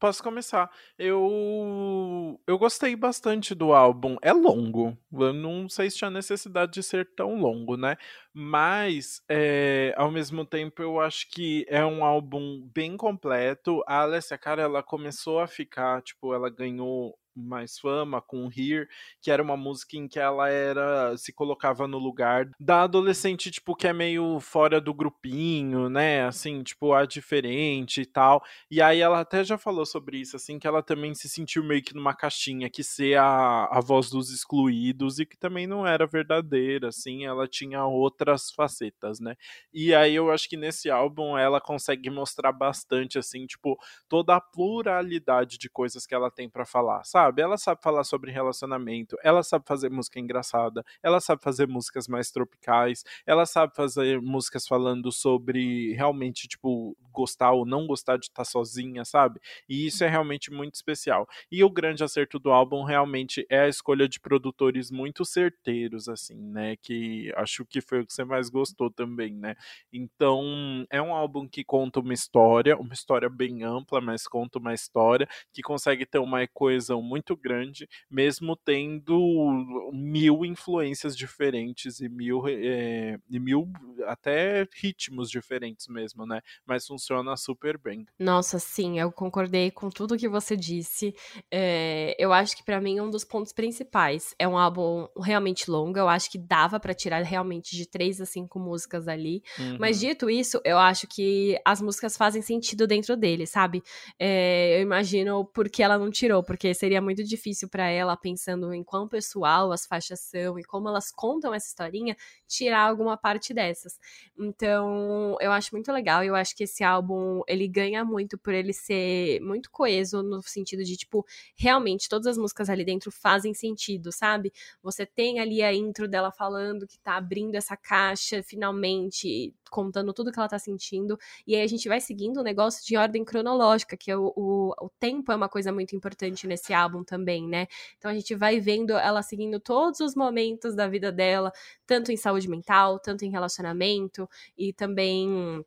Posso começar. Eu eu gostei bastante do álbum. É longo. Eu não sei se tinha necessidade de ser tão longo, né? Mas, é, ao mesmo tempo, eu acho que é um álbum bem completo. A Alessia Cara, ela começou a ficar, tipo, ela ganhou mais fama com Here, que era uma música em que ela era se colocava no lugar da adolescente tipo que é meio fora do grupinho, né? Assim, tipo a diferente e tal. E aí ela até já falou sobre isso assim que ela também se sentiu meio que numa caixinha que ser a, a voz dos excluídos e que também não era verdadeira, assim, ela tinha outras facetas, né? E aí eu acho que nesse álbum ela consegue mostrar bastante assim, tipo, toda a pluralidade de coisas que ela tem para falar, sabe? Sabe? Ela sabe falar sobre relacionamento, ela sabe fazer música engraçada, ela sabe fazer músicas mais tropicais, ela sabe fazer músicas falando sobre realmente, tipo, gostar ou não gostar de estar sozinha, sabe? E isso é realmente muito especial. E o grande acerto do álbum realmente é a escolha de produtores muito certeiros, assim, né? Que acho que foi o que você mais gostou também, né? Então, é um álbum que conta uma história, uma história bem ampla, mas conta uma história que consegue ter uma coesão muito muito grande, mesmo tendo mil influências diferentes e mil, é, e mil até ritmos diferentes mesmo, né? Mas funciona super bem. Nossa, sim, eu concordei com tudo que você disse. É, eu acho que para mim um dos pontos principais é um álbum realmente longo. Eu acho que dava para tirar realmente de três a cinco músicas ali. Uhum. Mas dito isso, eu acho que as músicas fazem sentido dentro dele, sabe? É, eu imagino porque ela não tirou, porque seria muito difícil para ela, pensando em quão pessoal as faixas são e como elas contam essa historinha, tirar alguma parte dessas. Então, eu acho muito legal. Eu acho que esse álbum ele ganha muito por ele ser muito coeso no sentido de tipo realmente todas as músicas ali dentro fazem sentido, sabe? Você tem ali a intro dela falando que tá abrindo essa caixa finalmente, contando tudo que ela tá sentindo, e aí a gente vai seguindo o negócio de ordem cronológica, que é o, o, o tempo é uma coisa muito importante nesse álbum também, né? Então a gente vai vendo ela seguindo todos os momentos da vida dela, tanto em saúde mental, tanto em relacionamento, e também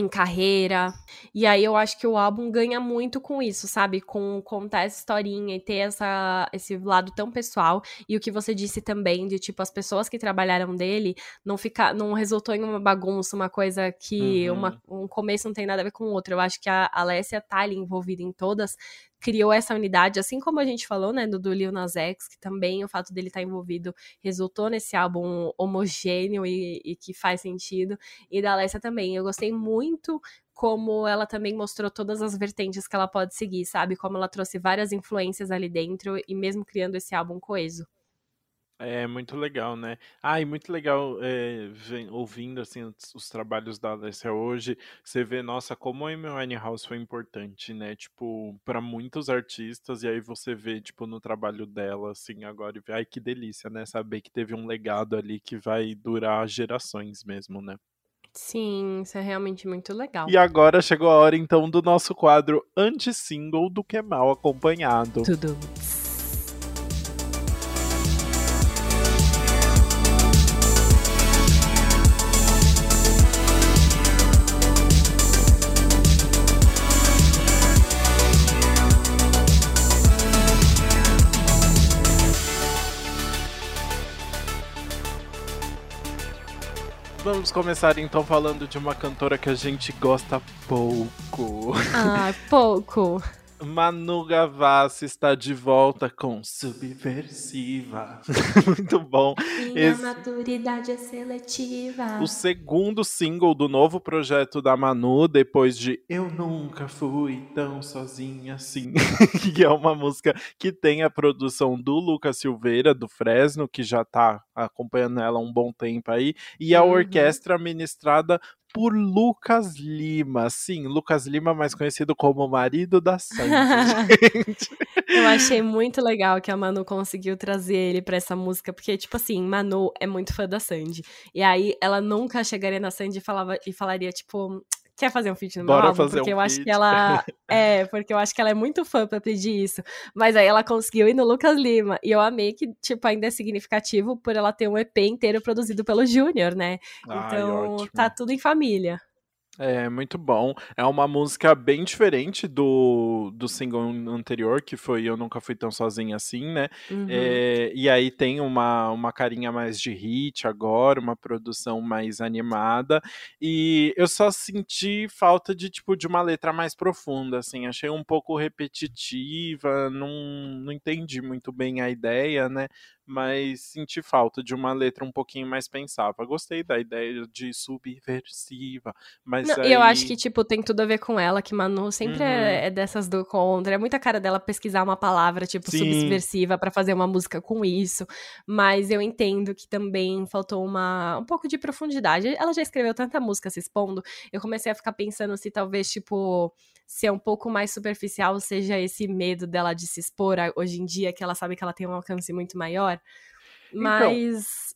em carreira. E aí eu acho que o álbum ganha muito com isso, sabe? Com contar essa historinha e ter essa, esse lado tão pessoal. E o que você disse também, de tipo, as pessoas que trabalharam dele não ficar, não resultou em uma bagunça, uma coisa que uhum. uma, um começo não tem nada a ver com o outro. Eu acho que a Alessia tá ali envolvida em todas, criou essa unidade, assim como a gente falou, né, do, do Lil Nas X, que também o fato dele estar tá envolvido resultou nesse álbum homogêneo e, e que faz sentido, e da Alessia também. Eu gostei muito como ela também mostrou todas as vertentes que ela pode seguir, sabe? Como ela trouxe várias influências ali dentro e mesmo criando esse álbum coeso. É muito legal, né? Ah, e muito legal é, vem, ouvindo assim os, os, trabalhos da Alessia hoje, você vê, nossa, como a Amy Winehouse foi importante, né? Tipo, para muitos artistas, e aí você vê, tipo, no trabalho dela, assim, agora, e vê, ai, que delícia, né? Saber que teve um legado ali que vai durar gerações mesmo, né? Sim, isso é realmente muito legal. E agora chegou a hora, então, do nosso quadro anti-single do que mal acompanhado. Tudo. Vamos começar então falando de uma cantora que a gente gosta pouco. Ah, pouco. Manu Gavassi está de volta com Subversiva. Muito bom. Minha Esse... maturidade é seletiva. O segundo single do novo projeto da Manu, depois de Eu Nunca Fui Tão Sozinha Assim, que é uma música que tem a produção do Lucas Silveira, do Fresno, que já está acompanhando ela há um bom tempo aí, e a uhum. orquestra ministrada por Lucas Lima. Sim, Lucas Lima, mais conhecido como marido da Sandy. Eu achei muito legal que a Manu conseguiu trazer ele para essa música, porque, tipo assim, Manu é muito fã da Sandy. E aí ela nunca chegaria na Sandy e, falava, e falaria, tipo, quer fazer um feat no Bora meu álbum? Fazer porque um eu acho que ela. É, porque eu acho que ela é muito fã pra pedir isso. Mas aí ela conseguiu ir no Lucas Lima. E eu amei que, tipo, ainda é significativo por ela ter um EP inteiro produzido pelo Júnior, né? Ai, então ótimo. tá tudo em família. É, muito bom. É uma música bem diferente do, do single anterior, que foi Eu Nunca Fui Tão Sozinha Assim, né? Uhum. É, e aí tem uma, uma carinha mais de hit agora, uma produção mais animada. E eu só senti falta de, tipo, de uma letra mais profunda, assim. Achei um pouco repetitiva, não, não entendi muito bem a ideia, né? mas senti falta de uma letra um pouquinho mais pensável. Gostei da ideia de subversiva, mas Não, aí... eu acho que, tipo, tem tudo a ver com ela, que Manu sempre é, Uhum. é, é dessas do contra. É muita cara dela pesquisar uma palavra, tipo, Sim. subversiva pra fazer uma música com isso. Mas eu entendo que também faltou uma, um pouco de profundidade. Ela já escreveu tanta música se expondo, eu comecei a ficar pensando se talvez, tipo, ser um pouco mais superficial seja esse medo dela de se expor hoje em dia, que ela sabe que ela tem um alcance muito maior. Mas.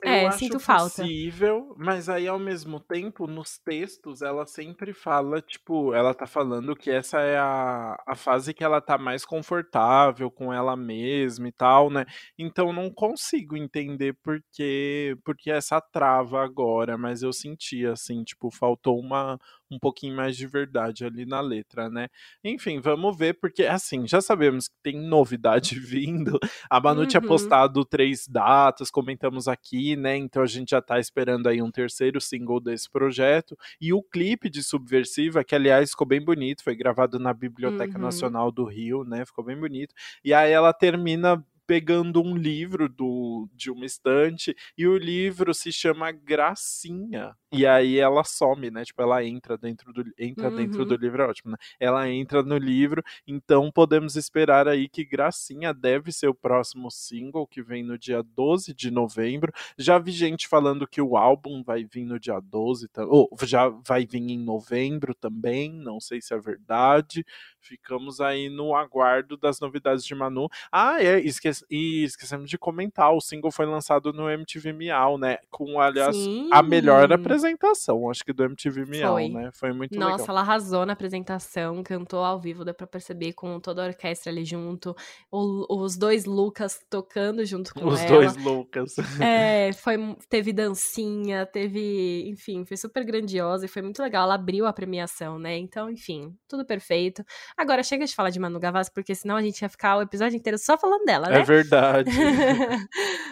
Eu é, acho sinto falta. possível, mas aí ao mesmo tempo, nos textos, ela sempre fala, tipo, ela tá falando que essa é a, a fase que ela tá mais confortável com ela mesma e tal, né? Então não consigo entender por que, por que essa trava agora, mas eu senti assim, tipo, faltou uma um pouquinho mais de verdade ali na letra, né? Enfim, vamos ver, porque assim, já sabemos que tem novidade vindo. A Manu tinha Uhum. postado três datas, comentamos aqui, né? Então a gente já tá esperando aí um terceiro single desse projeto. E o clipe de Subversiva, que aliás ficou bem bonito, foi gravado na Biblioteca Uhum. Nacional do Rio, né? Ficou bem bonito. E aí ela termina pegando um livro do, de uma estante e o livro se chama Gracinha. E aí ela some, né? Tipo, ela entra dentro do entra dentro Uhum. do livro, é ótimo, né? Ela entra no livro, então podemos esperar aí que Gracinha deve ser o próximo single que vem no dia 12 de novembro. Já vi gente falando que o álbum vai vir no dia 12, ta- ou já vai vir em novembro também, não sei se é verdade. Ficamos aí no aguardo das novidades de Manu. Ah, é, esque e esquecemos de comentar, o single foi lançado no MTV Miau, né? Com, aliás, a melhor Sim. apresentação, acho que do MTV Miau, Foi. né? Foi muito Nossa, legal. ela arrasou na apresentação, cantou ao vivo, dá pra perceber com toda a orquestra ali junto, o- os dois Lucas tocando junto com Os ela. dois Lucas. É, foi, teve dancinha, teve, enfim, foi super grandiosa e foi muito legal. Ela abriu a premiação, né? Então, enfim, tudo perfeito. Agora chega de falar de Manu Gavassi, porque senão a gente ia ficar o episódio inteiro só falando dela, né? É verdade.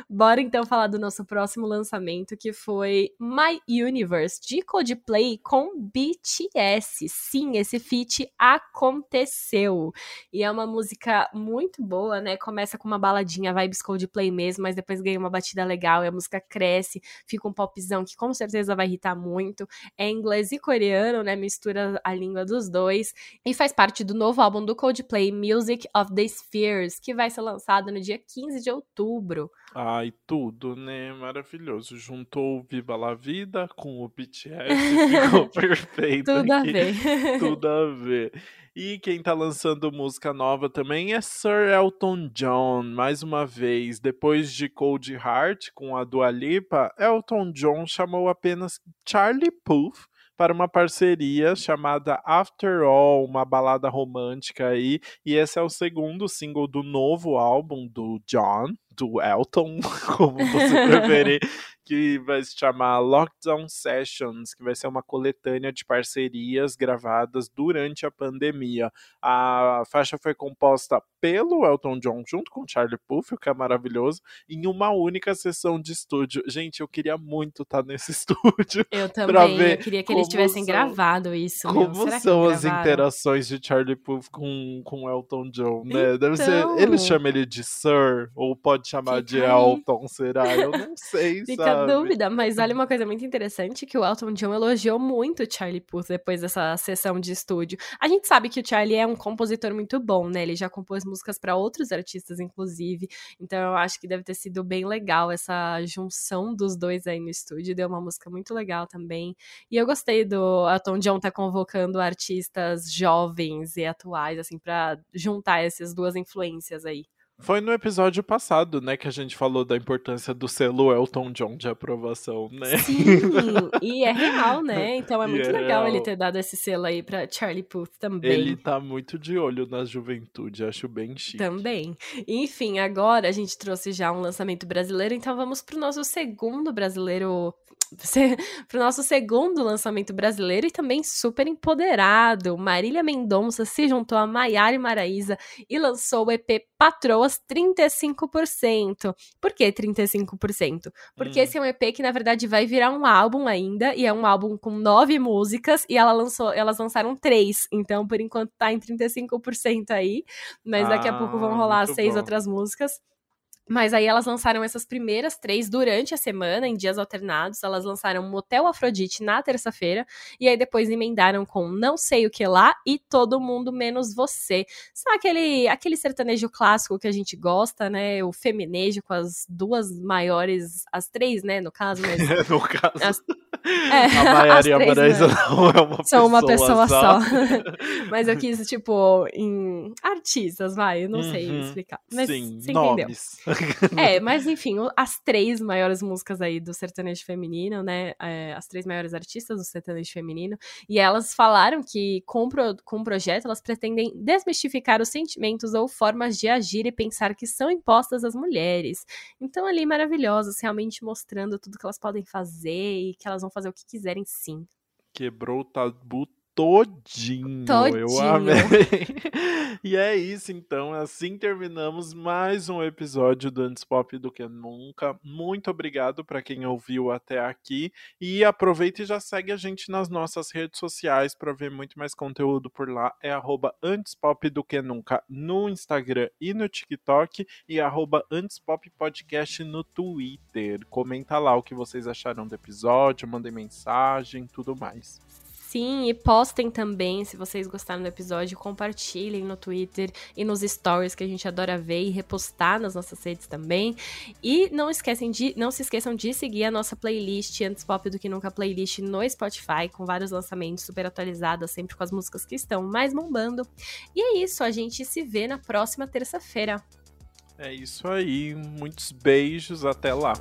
Bora então falar do nosso próximo lançamento, que foi My Universe, de Coldplay com BTS. Sim, esse feat aconteceu. E é uma música muito boa, né? Começa com uma baladinha, vibes Coldplay mesmo, mas depois ganha uma batida legal e a música cresce, fica um popzão que com certeza vai irritar muito. É inglês e coreano, né? Mistura a língua dos dois. E faz parte do novo álbum do Coldplay, Music of the Spheres, que vai ser lançado no dia 15 de outubro. Ai, tudo, né? Maravilhoso. Juntou o Viva La Vida com o BTS, ficou perfeito. Tudo a aqui. ver. Tudo a ver. E quem tá lançando música nova também é Sir Elton John, mais uma vez. Depois de Cold Heart com a Dua Lipa, Elton John chamou apenas Charlie Puth para uma parceria chamada After All, uma balada romântica aí. E esse é o segundo single do novo álbum do John, do Elton, como você preferir, que vai se chamar Lockdown Sessions, que vai ser uma coletânea de parcerias gravadas durante a pandemia. A faixa foi composta pelo Elton John junto com Charlie Puth, o que é maravilhoso, em uma única sessão de estúdio. Gente, eu queria muito estar nesse estúdio. Eu também, eu queria que eles tivessem são, gravado isso. Como são as interações de Charlie Puth com, com Elton John, né? Então... Deve ser. Ele então. chama ele de Sir, ou pode chamar Fica de aí. Elton, será? Eu não sei, Fica sabe? a dúvida, mas olha uma coisa muito interessante, que o Elton John elogiou muito o Charlie Puth depois dessa sessão de estúdio. A gente sabe que o Charlie é um compositor muito bom, né? Ele já compôs músicas para outros artistas, inclusive. Então eu acho que deve ter sido bem legal essa junção dos dois aí no estúdio. Deu uma música muito legal também. E eu gostei do Elton John tá convocando artistas jovens e atuais, assim, para juntar essas duas influências aí. Foi no episódio passado, né, que a gente falou da importância do selo Elton John de aprovação, né? Sim, e é real, né? Então é muito é legal real. ele ter dado esse selo aí pra Charlie Puth também. Ele tá muito de olho na juventude, acho bem chique. Também. Enfim, agora a gente trouxe já um lançamento brasileiro, então vamos pro nosso segundo brasileiro para o nosso segundo lançamento brasileiro e também super empoderado. Marília Mendonça se juntou a Maiara e Maraísa e lançou o EP Patroas 35%. Por que 35%? Porque hum. esse é um EP que, na verdade, vai virar um álbum ainda, e é um álbum com nove músicas, e ela lançou, elas lançaram três. Então, por enquanto, tá em 35% aí. Mas daqui a pouco vão ah, rolar seis bom. outras músicas. Mas aí elas lançaram essas primeiras três durante a semana, em dias alternados. Elas lançaram Motel Afrodite na terça-feira. E aí depois emendaram com Não Sei O Que Lá e Todo Mundo Menos Você. São aquele, aquele sertanejo clássico que a gente gosta, né? O feminejo com as duas maiores, as três, né? No caso, mas. no caso. As, é, a Maiara e a Maraísa né? não é uma São uma pessoa só. mas eu quis, tipo, em artistas, vai, eu não uhum, sei explicar. Mas sim, você entendeu. é, mas enfim, as três maiores músicas aí do sertanejo feminino, né? É, as três maiores artistas do sertanejo feminino. E elas falaram que com, pro, com o projeto elas pretendem desmistificar os sentimentos ou formas de agir e pensar que são impostas às mulheres. Então, ali maravilhosas, realmente mostrando tudo que elas podem fazer e que elas vão fazer o que quiserem sim. Quebrou o tabu todinho. todinho. Eu amei. e é isso, então. Assim terminamos mais um episódio do Antes Pop do que nunca. Muito obrigado para quem ouviu até aqui. E aproveita e já segue a gente nas nossas redes sociais para ver muito mais conteúdo por lá. É arroba Antes Pop do que nunca no Instagram e no TikTok. E arroba Antes Pop Podcast no Twitter. Comenta lá o que vocês acharam do episódio, mandem mensagem, tudo mais. Sim, e postem também se vocês gostaram do episódio, compartilhem no Twitter e nos stories que a gente adora ver e repostar nas nossas redes também. E não esquecem de, não se esqueçam de seguir a nossa playlist antes pop do que nunca playlist no Spotify com vários lançamentos super atualizados, sempre com as músicas que estão mais bombando. E é isso, a gente se vê na próxima terça-feira. É isso aí, muitos beijos, até lá.